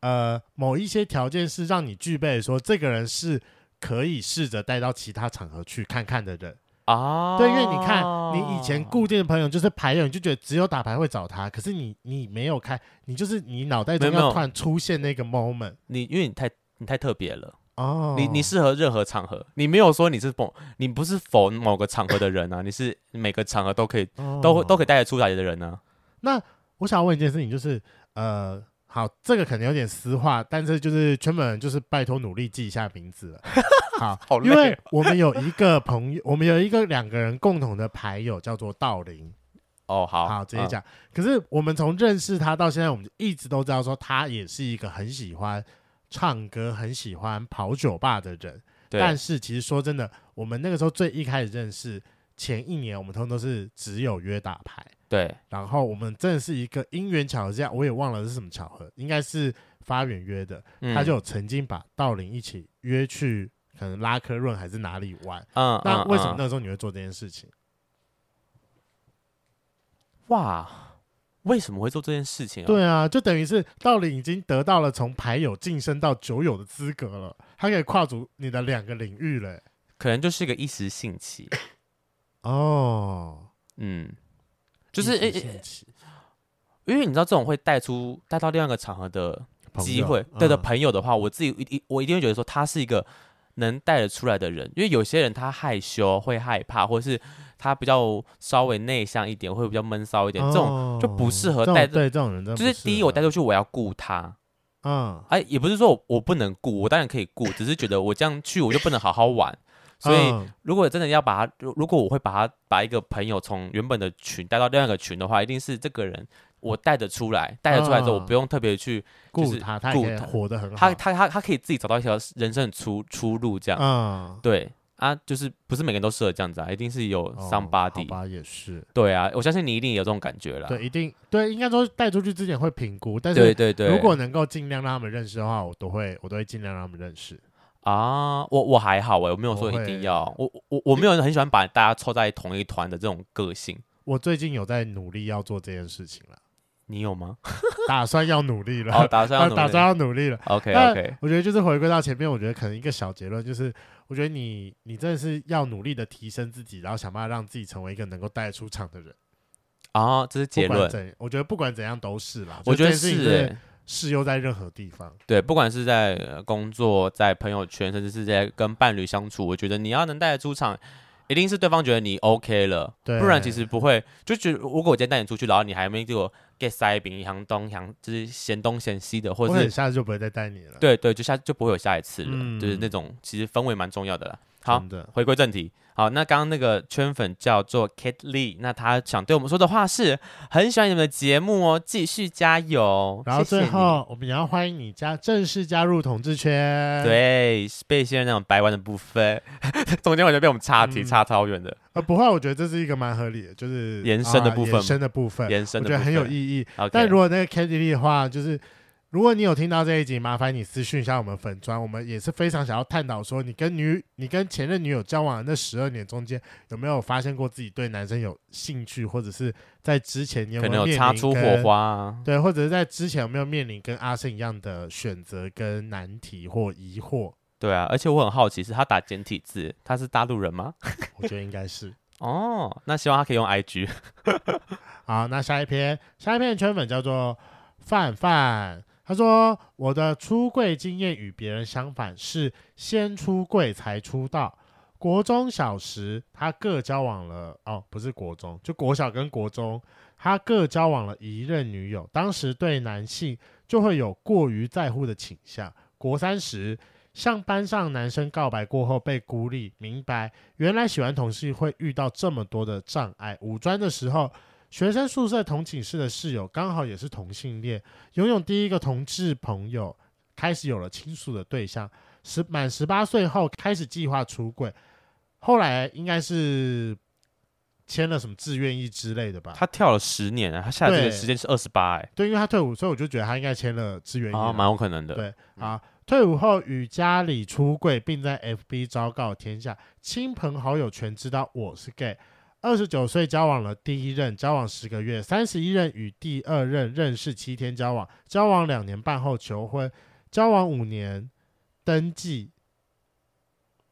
呃，某一些条件是让你具备说，这个人是可以试着带到其他场合去看看的人啊。对，因为你看，你以前固定的朋友就是牌友，你就觉得只有打牌会找他。可是你你没有开，你就是你脑袋中要突然出现那个 moment。你因为你太你太特别了哦，你你适合任何场合。你没有说你是否你不是否某个场合的人啊？你是每个场合都可以、哦、都都可以带得出来的人呢、啊。那我想问一件事情，就是呃。好，这个可能有点私话，但是就是圈粉人就是拜托努力记一下名字了。好，因为我们有一个朋友，我们有一个两个人共同的牌友叫做道林。哦，好，好，直接讲。嗯、可是我们从认识他到现在，我们一直都知道说他也是一个很喜欢唱歌、很喜欢跑酒吧的人。对但是其实说真的，我们那个时候最一开始认识前一年，我们通常都是只有约打牌。对，然后我们真的是一个因缘巧合之下，我也忘了是什么巧合，应该是发远约的，嗯、他就曾经把道林一起约去，可能拉科润还是哪里玩。嗯，那为什么那个时候你会做这件事情？哇，为什么会做这件事情啊？对啊，就等于是道林已经得到了从牌友晋升到酒友的资格了，他可以跨足你的两个领域了。可能就是一个一时兴起。哦，嗯。就是诶，因为你知道这种会带出带到另外一个场合的机会，对的朋友的话，我自己一我一定会觉得说他是一个能带得出来的人。因为有些人他害羞会害怕，或者是他比较稍微内向一点，会比较闷骚一点，这种就不适合带。对这种人，就是第一我带出去我要顾他，嗯，哎，也不是说我我不能顾，我当然可以顾，只是觉得我这样去我就不能好好玩。所以，如果真的要把他，如果我会把他把一个朋友从原本的群带到另外一个群的话，一定是这个人我带得出来，带得出来之后，我不用特别去顾他，他可以活得很好，他他他他可以自己找到一条人生的出出路，这样，嗯，对啊，就是不是每个人都适合这样子啊，一定是有 somebody，好吧，也是，对啊，我相信你一定有这种感觉了，对，一定对，应该说带出去之前会评估，但是对对对，如果能够尽量让他们认识的话，我都会我都会尽量让他们认识。啊，我我还好哎，我没有说一定要，我我我，没有很喜欢把大家凑在同一团的这种个性。我最近有在努力要做这件事情了，你有吗？打算要努力了，哦、打算要打算要努力了。OK OK，我觉得就是回归到前面，我觉得可能一个小结论就是，我觉得你你真的是要努力的提升自己，然后想办法让自己成为一个能够带出场的人。啊，这是结论。我觉得不管怎样都是啦，我觉得是。适用在任何地方，对，不管是在工作、在朋友圈，甚至是在跟伴侣相处，我觉得你要能带得出场，一定是对方觉得你 OK 了，对，不然其实不会就觉得，如果我今天带你出去，然后你还没给我给塞饼一样东洋，就是嫌东嫌西的，或者是下次就不会再带你了。对对，就下就不会有下一次了，嗯、就是那种其实氛围蛮重要的啦。好，的回归正题。好，那刚刚那个圈粉叫做 Kate Lee，那他想对我们说的话是很喜欢你们的节目哦，继续加油。然后最后我们也要欢迎你加正式加入同志圈。对，被现在那种白玩的部分，中间完全被我们岔题、嗯、岔超远的。呃，不会，我觉得这是一个蛮合理的，就是延伸的部分，延伸的部分，延伸的部分，我觉得很有意义。但如果那个 Kate Lee 的话，就是。如果你有听到这一集，麻烦你私讯一下我们粉砖，我们也是非常想要探讨说，你跟女、你跟前任女友交往的那十二年中间，有没有发现过自己对男生有兴趣，或者是在之前你有没有擦出火花啊？对，或者是在之前有没有面临跟阿胜一样的选择跟难题或疑惑？对啊，而且我很好奇，是他打简体字，他是大陆人吗？我觉得应该是 哦，那希望他可以用 IG。好，那下一篇，下一篇的圈粉叫做范范。他说：“我的出柜经验与别人相反，是先出柜才出道。国中小时，他各交往了哦，不是国中，就国小跟国中，他各交往了一任女友。当时对男性就会有过于在乎的倾向。国三时，向班上男生告白过后被孤立，明白原来喜欢同性会遇到这么多的障碍。五专的时候。”学生宿舍同寝室的室友刚好也是同性恋，拥有第一个同志朋友，开始有了倾诉的对象。十满十八岁后开始计划出柜，后来应该是签了什么志愿役之类的吧？他跳了十年啊，他下来这个时间是二十八哎，对，因为他退伍，所以我就觉得他应该签了志愿役，啊，蛮有可能的。对啊，退伍后与家里出柜，并在 FB 昭告天下，亲朋好友全知道我是 gay。二十九岁交往了第一任，交往十个月；三十一任与第二任认识七天交往，交往两年半后求婚，交往五年登记，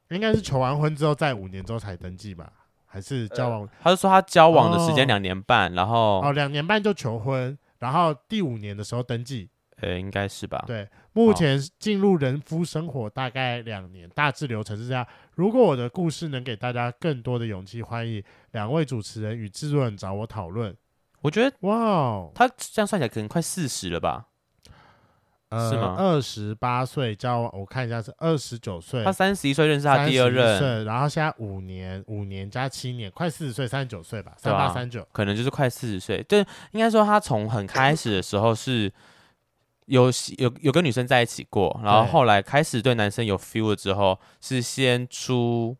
应该是求完婚之后在五年之后才登记吧？还是交往？呃、他是说他交往的时间两年半，哦、然后哦两年半就求婚，然后第五年的时候登记。呃，应该是吧。对，目前进入人夫生活大概两年，大致流程是这样。如果我的故事能给大家更多的勇气，欢迎两位主持人与制作人找我讨论。我觉得，哇哦，他这样算起来可能快四十了吧？呃、是吗？二十八岁交往，我看一下是二十九岁。他三十一岁认识他第二任，然后现在五年，五年加七年，快四十岁，三十九岁吧，三八三九，可能就是快四十岁。对，应该说他从很开始的时候是。有有有跟女生在一起过，然后后来开始对男生有 feel 了之后，是先出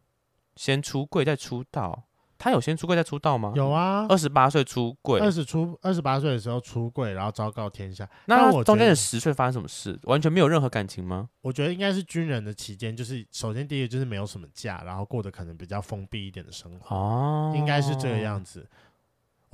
先出柜再出道。他有先出柜再出道吗？有啊，二十八岁出柜，二十出二十八岁的时候出柜，然后昭告天下。那我中间的十岁发生什么事？完全没有任何感情吗？我觉得应该是军人的期间，就是首先第一个就是没有什么假，然后过得可能比较封闭一点的生活。哦，应该是这个样子。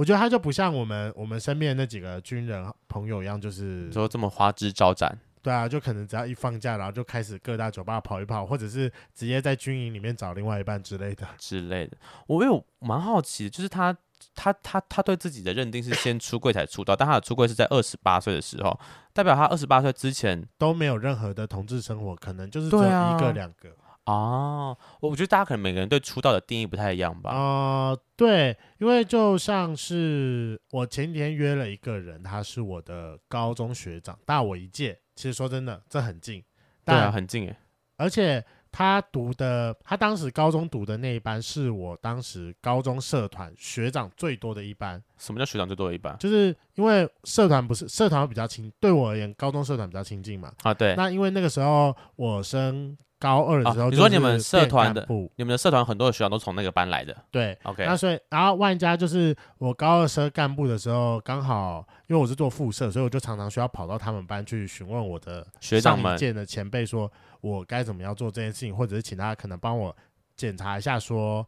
我觉得他就不像我们我们身边那几个军人朋友一样，就是说这么花枝招展。对啊，就可能只要一放假，然后就开始各大酒吧跑一跑，或者是直接在军营里面找另外一半之类的之类的。我有蛮好奇，就是他他他他对自己的认定是先出柜才出道，但他的出柜是在二十八岁的时候，代表他二十八岁之前都没有任何的同志生活，可能就是只有一个两个。哦，我觉得大家可能每个人对出道的定义不太一样吧。啊、呃，对，因为就像是我前几天约了一个人，他是我的高中学长，大我一届。其实说真的，这很近。对啊，很近诶。而且他读的，他当时高中读的那一班，是我当时高中社团学长最多的一班。什么叫学长最多的一班？就是因为社团不是社团比较亲，对我而言，高中社团比较亲近嘛。啊，对。那因为那个时候我升。高二的时候、啊，你说你们社团的，你们的社团很多的学长都从那个班来的。对，OK。那所以，然后万家就是我高二升干部的时候，刚好因为我是做副社，所以我就常常需要跑到他们班去询问我的学长们、见的前辈，说我该怎么样做这件事情，或者是请他可能帮我检查一下，说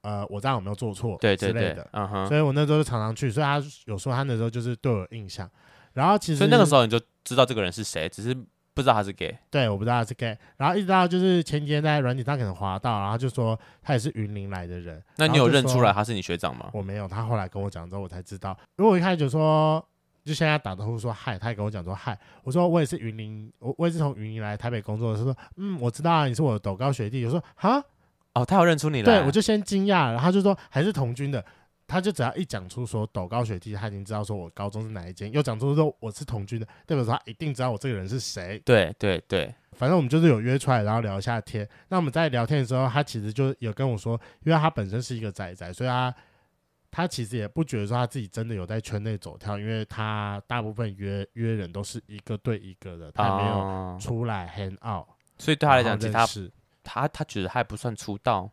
呃我这样有没有做错，对之类的。嗯哼。所以我那时候就常常去，所以他有时候他那时候就是对我有印象。然后其实，所以那个时候你就知道这个人是谁，只是。不知道他是 gay，对，我不知道他是 gay，然后一直到就是前几天在软体上可能滑到，然后就说他也是云林来的人。那你有认出来他是你学长吗？我没有，他后来跟我讲之后我才知道。如果我一开始就说，就现在打招呼说嗨，他也跟我讲说嗨，我说我也是云林，我我也是从云林来台北工作的，他说嗯，我知道啊，你是我的斗高学弟。我说哈，哦，他有认出你了。对，我就先惊讶，然后他就说还是同军的。他就只要一讲出说抖高学弟，他已经知道说我高中是哪一间，又讲出说我是同居的，代表说他一定知道我这个人是谁。对对对，反正我们就是有约出来，然后聊一下天。那我们在聊天的时候，他其实就有跟我说，因为他本身是一个仔仔，所以他他其实也不觉得说他自己真的有在圈内走跳，因为他大部分约约人都是一个对一个的，他没有出来 hang out，、哦、所以对他来讲，其实他他他觉得他还不算出道。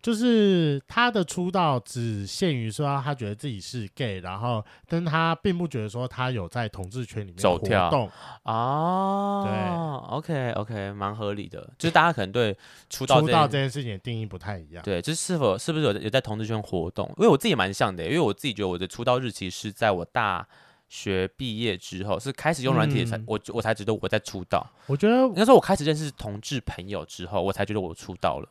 就是他的出道只限于说他觉得自己是 gay，然后，但他并不觉得说他有在同志圈里面走跳啊。对，OK OK，蛮合理的。就是大家可能对出道出道这件事情的定义不太一样。对，就是是否是不是有有在同志圈活动？因为我自己蛮像的，因为我自己觉得我的出道日期是在我大学毕业之后，是开始用软体才、嗯、我我才觉得我在出道。我觉得应该说，我开始认识同志朋友之后，我才觉得我出道了。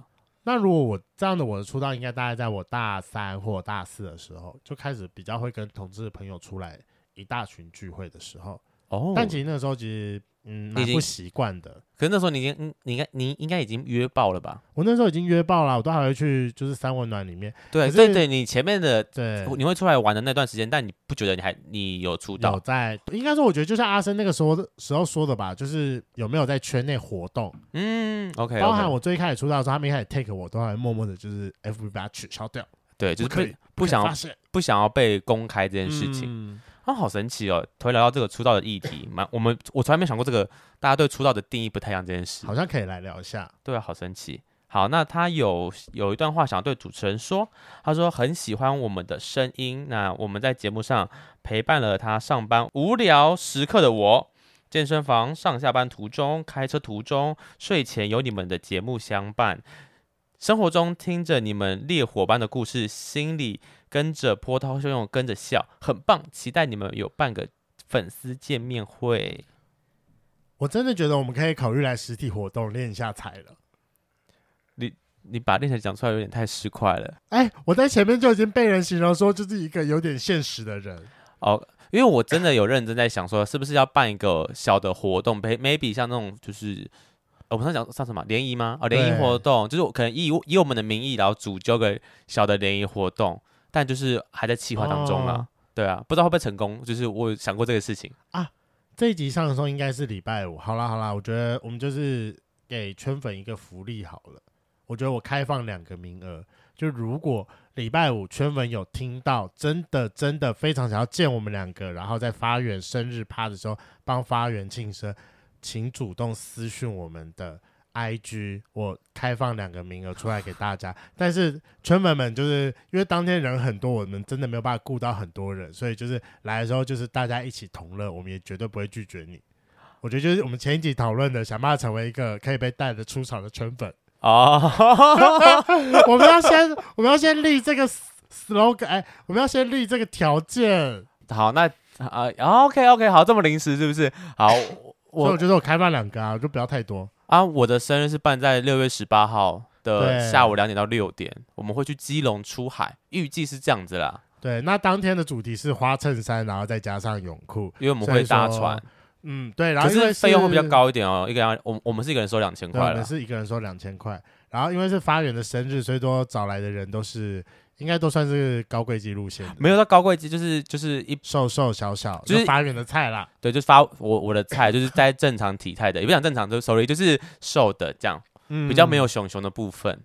那如果我这样的我的出道，应该大概在我大三或大四的时候，就开始比较会跟同志朋友出来一大群聚会的时候。哦，但其实那个时候其实。嗯，蛮不习惯的。可是那时候你已经，嗯，你应该，你应该已经约爆了吧？我那时候已经约爆了，我都还会去，就是三温暖里面。对对对，你前面的，对，你会出来玩的那段时间，但你不觉得你还你有出道？有在，应该说，我觉得就像阿生那个时候的时候说的吧，就是有没有在圈内活动？嗯，OK，包含我最开始出道的时候，他们一开始 take 我，都还默默的，就是 FB 把它取消掉。对，就是不不想要不想要被公开这件事情。嗯啊，好神奇哦！突然聊到这个出道的议题，蛮我们我从来没想过这个大家对出道的定义不太一样这件事，好像可以来聊一下。对啊，好神奇。好，那他有有一段话想对主持人说，他说很喜欢我们的声音，那我们在节目上陪伴了他上班无聊时刻的我，健身房上下班途中、开车途中、睡前有你们的节目相伴，生活中听着你们烈火般的故事，心里。跟着波涛汹涌，跟着笑，很棒！期待你们有办个粉丝见面会。我真的觉得我们可以考虑来实体活动练一下才了。你你把练才讲出来有点太失快了。哎、欸，我在前面就已经被人形容说就是一个有点现实的人哦，因为我真的有认真在想说，是不是要办一个小的活动，maybe 像那种就是。我们上讲上什么联谊吗？哦，联谊活动就是可能以以我们的名义，然后组织个小的联谊活动。但就是还在计划当中了，哦，对啊，不知道会不会成功。就是我有想过这个事情啊。这一集上的时候应该是礼拜五。好啦好啦，我觉得我们就是给圈粉一个福利好了。我觉得我开放两个名额，就如果礼拜五圈粉有听到，真的真的非常想要见我们两个，然后在发源生日趴的时候帮发源庆生，请主动私讯我们的。I G 我开放两个名额出来给大家，但是圈粉们就是因为当天人很多，我们真的没有办法顾到很多人，所以就是来的时候就是大家一起同乐，我们也绝对不会拒绝你。我觉得就是我们前一集讨论的，想办法成为一个可以被带着出场的圈粉哦。我们要先我们要先立这个 slogan，哎，我们要先立这个条件。好，那啊、呃、OK OK，好，这么临时是不是？好，我所以我觉得我开放两个啊，就不要太多。啊，我的生日是办在六月十八号的下午两点到六点，我们会去基隆出海，预计是这样子啦。对，那当天的主题是花衬衫，然后再加上泳裤，因为我们会搭船。嗯，对，然后可是费用会比较高一点哦，一个人我我们是一个人收两千块，我们是一个人收两千块，然后因为是发源的生日，所以说找来的人都是。应该都算是高贵级路线，没有到高贵级，就是就是一瘦瘦小小，就是发源的菜啦。对，就是发我我的菜，就是在正常体态的，也不讲正常，就 sorry，就是瘦的这样，嗯、比较没有熊熊的部分。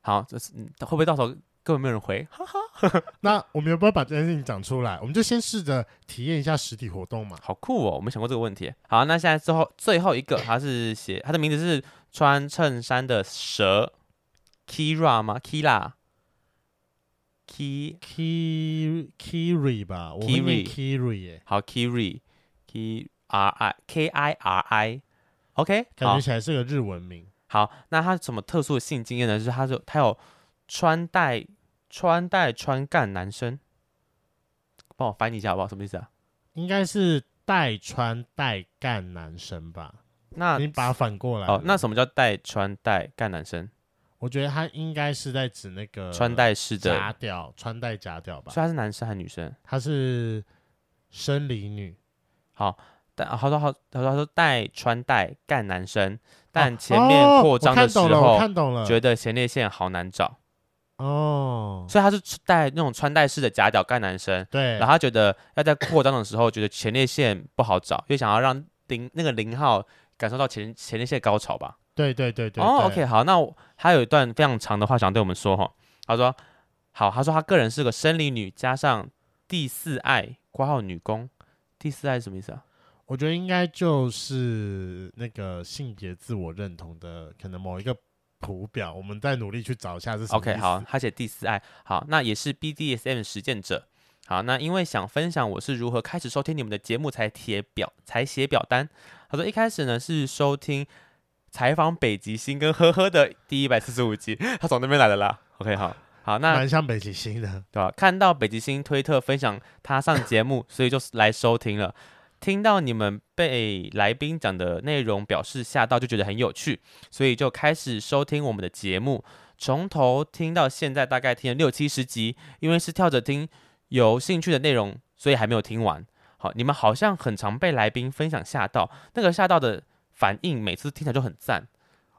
好，这是会不会到时候根本没有人回？哈哈。那我们有没有把这件事情讲出来？我们就先试着体验一下实体活动嘛。好酷哦，我没想过这个问题。好，那现在最后最后一个，他是写他的名字是穿衬衫的蛇，Kira 吗？Kira。K K Kiri 吧，Kiri Kiri 好 Kiri K R I K I R I，OK，感觉起来是个日文名。好，那他什么特殊的性经验呢？就是他说他有穿戴穿戴穿干男生，帮我翻译一下好不好？什么意思啊？应该是带穿带干男生吧？那你把它反过来。哦，那什么叫带穿带干男生？我觉得他应该是在指那个穿戴式的假屌，穿戴假屌吧？所以他是男生还是女生？他是生理女。好，但好多好，他说他说带穿戴干男生，但前面扩张的时候，看懂了，觉得前列腺好难找。哦，所以他是戴那种穿戴式的假屌干男生。对，然后他觉得要在扩张的时候，觉得前列腺不好找，又想要让零那个零号感受到前前列腺高潮吧。对对对对。哦，OK，好，那我还有一段非常长的话想对我们说哈。他说，好，他说他个人是个生理女，加上第四爱括号女工，第四爱是什么意思啊？我觉得应该就是那个性别自我认同的可能某一个图表，我们再努力去找一下是什么。OK，好，他写第四爱，好，那也是 BDSM 实践者。好，那因为想分享我是如何开始收听你们的节目，才贴表才写表单。他说一开始呢是收听采访北极星跟呵呵的第一百四十五集，他从那边来的啦。OK，好，好，那蛮像北极星的，对吧？看到北极星推特分享他上节目，所以就来收听了。听到你们被来宾讲的内容表示吓到，就觉得很有趣，所以就开始收听我们的节目，从头听到现在，大概听了六七十集。因为是跳着听，有兴趣的内容，所以还没有听完。好，你们好像很常被来宾分享吓到，那个吓到的反应，每次听起来就很赞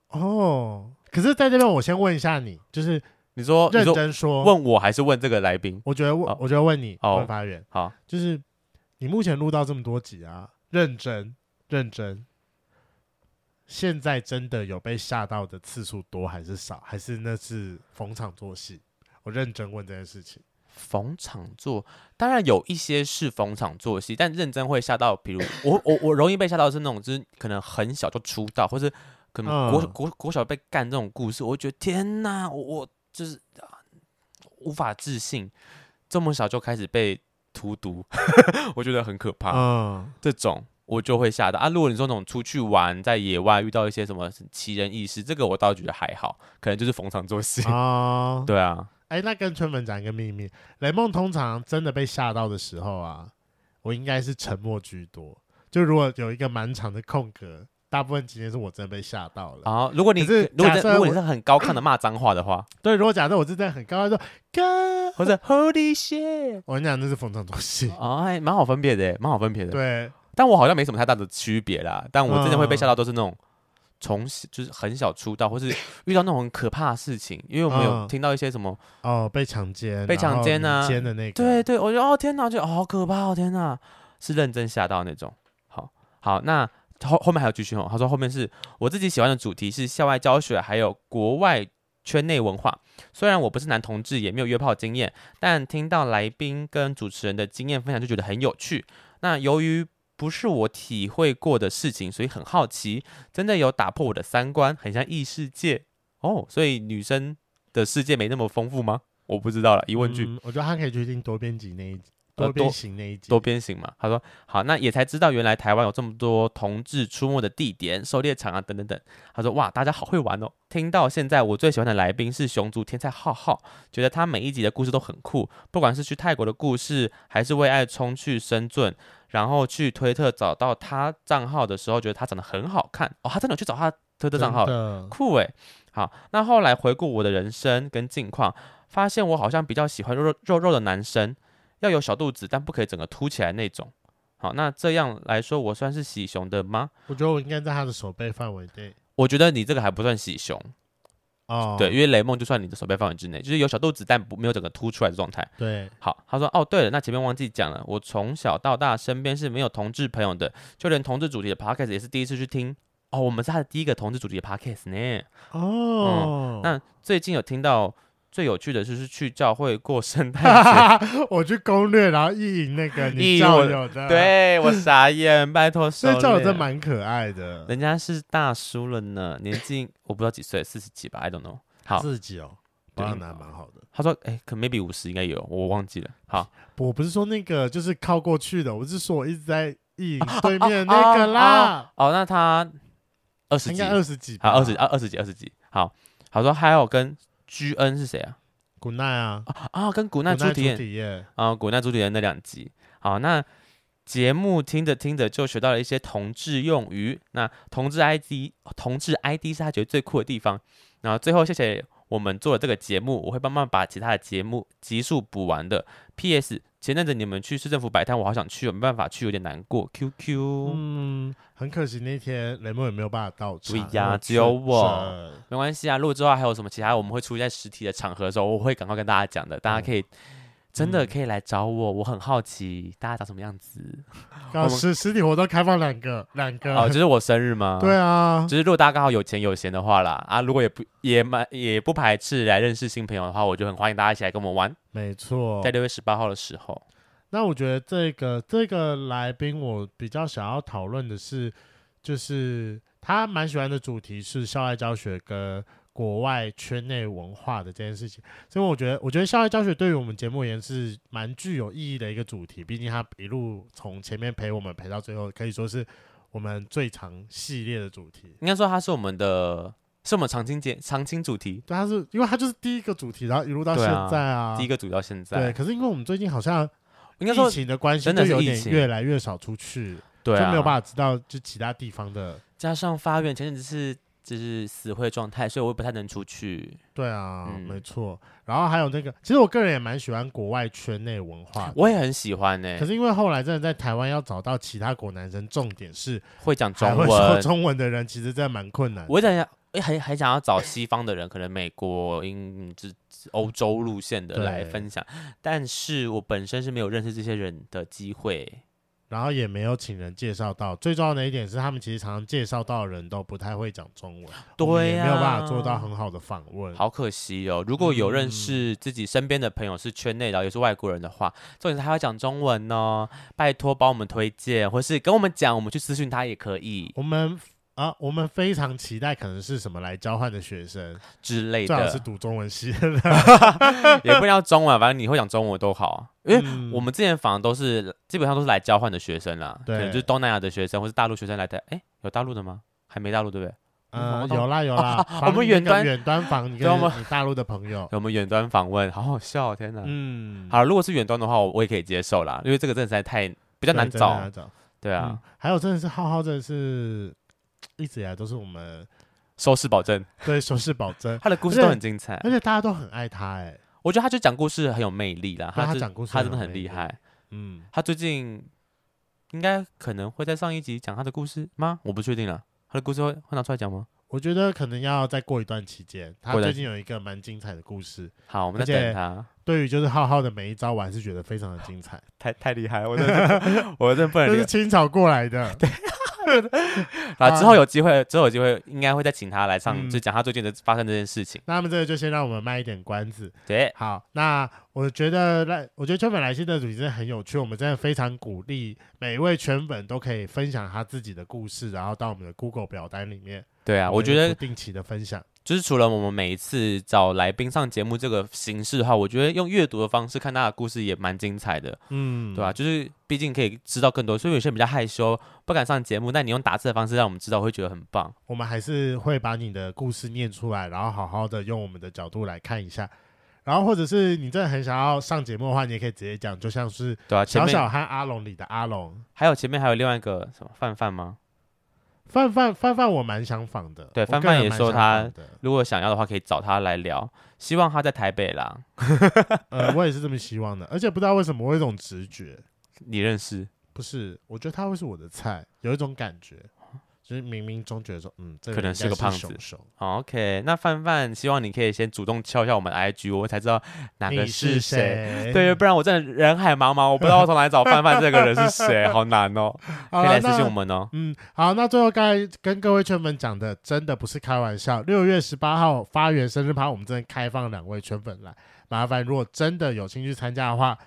哦。可是在这边，我先问一下你，就是你说认真说，问我还是问这个来宾？我觉得问，哦、我觉得问你，哦，问发源，好，就是。你目前录到这么多集啊，认真认真，现在真的有被吓到的次数多还是少？还是那是逢场作戏？我认真问这件事情。逢场作，当然有一些是逢场作戏，但认真会吓到。比如我我我容易被吓到的是那种，就是可能很小就出道，或是可能国、嗯、国国小被干这种故事，我会觉得天哪，我我就是无法置信，这么小就开始被。荼毒，我觉得很可怕。嗯，这种我就会吓到啊。如果你说那种出去玩，在野外遇到一些什么奇人异事，这个我倒觉得还好，可能就是逢场作戏啊。对啊，哎、欸，那跟春粉讲一个秘密，雷梦通常真的被吓到的时候啊，我应该是沉默居多。就如果有一个蛮长的空格。大部分今天是我真的被吓到了啊！如果你是如果如果你是很高亢的骂脏话的话，对，如果假设我是在很高亢说哥或者 Holy shit，我跟你讲那是逢场作戏啊，还蛮好分别的，蛮好分别的。对，但我好像没什么太大的区别啦。但我真的会被吓到，都是那种从小就是很小出道，或是 遇到那种很可怕的事情，因为我们有听到一些什么哦，被强奸、被强奸啊，奸的那个，对对，我觉得哦天哪，就好可怕哦天哪，是认真吓到那种。好，好那。后后面还有继续哦，他说后面是我自己喜欢的主题是校外教学，还有国外圈内文化。虽然我不是男同志，也没有约炮经验，但听到来宾跟主持人的经验分享，就觉得很有趣。那由于不是我体会过的事情，所以很好奇，真的有打破我的三观，很像异世界哦。所以女生的世界没那么丰富吗？我不知道了，疑问句。我觉得他可以决定多编辑那一集。多边形那一集，多边形嘛。他说好，那也才知道原来台湾有这么多同志出没的地点、狩猎场啊，等等等。他说哇，大家好会玩哦。听到现在，我最喜欢的来宾是熊族天才浩浩，觉得他每一集的故事都很酷，不管是去泰国的故事，还是为爱冲去深圳，然后去推特找到他账号的时候，觉得他长得很好看哦。他真的有去找他推特账号，酷诶。好，那后来回顾我的人生跟近况，发现我好像比较喜欢肉肉肉肉的男生。要有小肚子，但不可以整个凸起来那种。好，那这样来说，我算是喜熊的吗？我觉得我应该在他的手背范围内。我觉得你这个还不算喜熊。哦，对，因为雷梦就算你的手背范围之内，就是有小肚子，但不没有整个凸出来的状态。对，好，他说哦，对了，那前面忘记讲了，我从小到大身边是没有同志朋友的，就连同志主题的 podcast 也是第一次去听。哦，我们是他的第一个同志主题的 podcast 呢。哦、嗯，那最近有听到。最有趣的就是去教会过圣 诞节，我去攻略，然后意淫那个你教友的，对 我傻眼，拜托，这教友真蛮可爱的，人家是大叔了呢，年纪我不知道几岁，四十几吧，I don't know。好，四十几哦，保养的蛮好的。他说，哎、欸，可 maybe 五十应该有，我忘记了。好，我不是说那个就是靠过去的，我是说我一直在意淫对面那个啦。哦，那他二十几，应该二十几，好，二十二二十几，二十几。好，好说还有跟。居恩是谁啊？古奈啊啊，跟古奈主体耶啊，古奈主体的那两集。好，那节目听着听着就学到了一些同志用语。那同志 ID，同志 ID 是他觉得最酷的地方。然后最后谢谢我们做了这个节目，我会慢慢把其他的节目集数补完的。P.S. 前阵子你们去市政府摆摊，我好想去，我没办法去，有点难过。Q.Q. 嗯，很可惜那天雷梦也没有办法到场。对呀，只有我。没关系啊，如果之后还有什么其他，我们会出现在实体的场合的时候，我会赶快跟大家讲的，大家可以。嗯真的可以来找我，我很好奇大家长什么样子。实实体活动开放两个，两个哦，就是我生日吗？对啊，就是如果大家刚好有钱有闲的话啦，啊，如果也不也蛮也不排斥来认识新朋友的话，我就很欢迎大家一起来跟我们玩。没错，在六月十八号的时候。那我觉得这个这个来宾，我比较想要讨论的是，就是他蛮喜欢的主题是校外教学跟。国外圈内文化的这件事情，所以我觉得，我觉得校外教学对于我们节目而言是蛮具有意义的一个主题。毕竟它一路从前面陪我们陪到最后，可以说是我们最长系列的主题。应该说它是我们的，是我们长青节长青主题。对，它是因为它就是第一个主题，然后一路到现在啊，啊第一个主题到现在。对，可是因为我们最近好像应该说疫情的关系，真的有点越来越少出去，对、啊，就没有办法知道就其他地方的。加上发源前阵子是。就是死灰状态，所以我也不太能出去。对啊，嗯、没错。然后还有那个，其实我个人也蛮喜欢国外圈内文化，我也很喜欢呢、欸。可是因为后来真的在台湾要找到其他国男生，重点是会讲中文、会说中文的人，其实真的蛮困难。我想想，还还想要找西方的人，可能美国、英、欧洲路线的来分享，但是我本身是没有认识这些人的机会。然后也没有请人介绍到，最重要的一点是，他们其实常常介绍到的人都不太会讲中文，对没有办法做到很好的访问，好可惜哦。如果有认识自己身边的朋友是圈内的，也是外国人的话，重点是他要讲中文哦，拜托帮我们推荐，或是跟我们讲，我们去私讯他也可以。我们。啊，我们非常期待可能是什么来交换的学生之类的，最好是读中文系的，也不一定要中文，反正你会讲中文都好。因为我们之前访都是基本上都是来交换的学生啦，对，可能就是东南亚的学生或是大陆学生来的。哎，有大陆的吗？还没大陆对不对？嗯，有啦 有啦。我们远端远端访，你跟我们大陆的朋友，我们远端访问，好好笑，天哪。嗯，好，如果是远端的话，我我也可以接受啦，因为这个真的实在太比较难找。对啊，还有真的是浩浩，真的是。一直以来都是我们收视保证，对，收视保证。他的故事都很精彩，而且大家都很爱他。哎，我觉得他就讲故事很有魅力啦。他讲故事，他真的很厉害。嗯，他最近应该可能会在上一集讲他的故事吗？我不确定了。他的故事会会拿出来讲吗？我觉得可能要再过一段期间。他最近有一个蛮精彩的故事。好，我们再等他。对于就是浩浩的每一招，我还是觉得非常的精彩，太太厉害了。我真的，我真的不能。这 是清朝过来的。对。啊，之后有机会，之后有机会，应该会再请他来上，嗯、就讲他最近的发生这件事情。那么这个就先让我们卖一点关子。对，好，那我觉得来，我觉得圈粉来信的主题真的很有趣，我们真的非常鼓励每一位圈粉都可以分享他自己的故事，然后到我们的 Google 表单里面。对啊，我觉得定期的分享。就是除了我们每一次找来宾上节目这个形式的话，我觉得用阅读的方式看他的故事也蛮精彩的，嗯，对吧？就是毕竟可以知道更多，所以有些人比较害羞，不敢上节目。但你用打字的方式让我们知道，我会觉得很棒。我们还是会把你的故事念出来，然后好好的用我们的角度来看一下。然后或者是你真的很想要上节目的话，你也可以直接讲，就像是对啊，小小和阿龙里的阿龙，还有前面还有另外一个什么范范吗？范范范范，我蛮想访的。对，范范也说他如果想要的话，可以找他来聊。希望他在台北啦。呃，我也是这么希望的。而且不知道为什么，我有一种直觉。你认识？不是，我觉得他会是我的菜，有一种感觉。就是冥冥中觉得说，嗯，这个、可能是个胖子。好，OK，那范范，希望你可以先主动敲一下我们的 IG，我才知道哪个是谁。对，不然我真的人海茫茫，我不知道从哪里找范范这个人是谁，好难哦。可以来私信我们哦。嗯，好，那最后刚才跟各位圈粉讲的，真的不是开玩笑。六月十八号发源生日趴，我们真的开放两位圈粉来，麻烦如果真的有兴趣参加的话，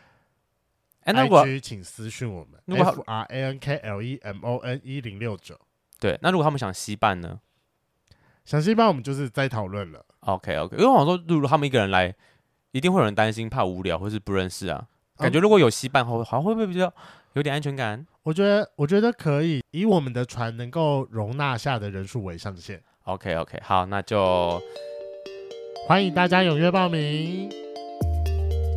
哎，那我请私讯我们，F R A N K L E M O N 一零六九。对，那如果他们想携伴呢？想携伴，我们就是在讨论了。OK OK，因为我想说，如果他们一个人来，一定会有人担心，怕无聊或是不认识啊。感觉如果有携伴后，好像会不会比较有点安全感？我觉得，我觉得可以以我们的船能够容纳下的人数为上限。OK OK，好，那就欢迎大家踊跃报名。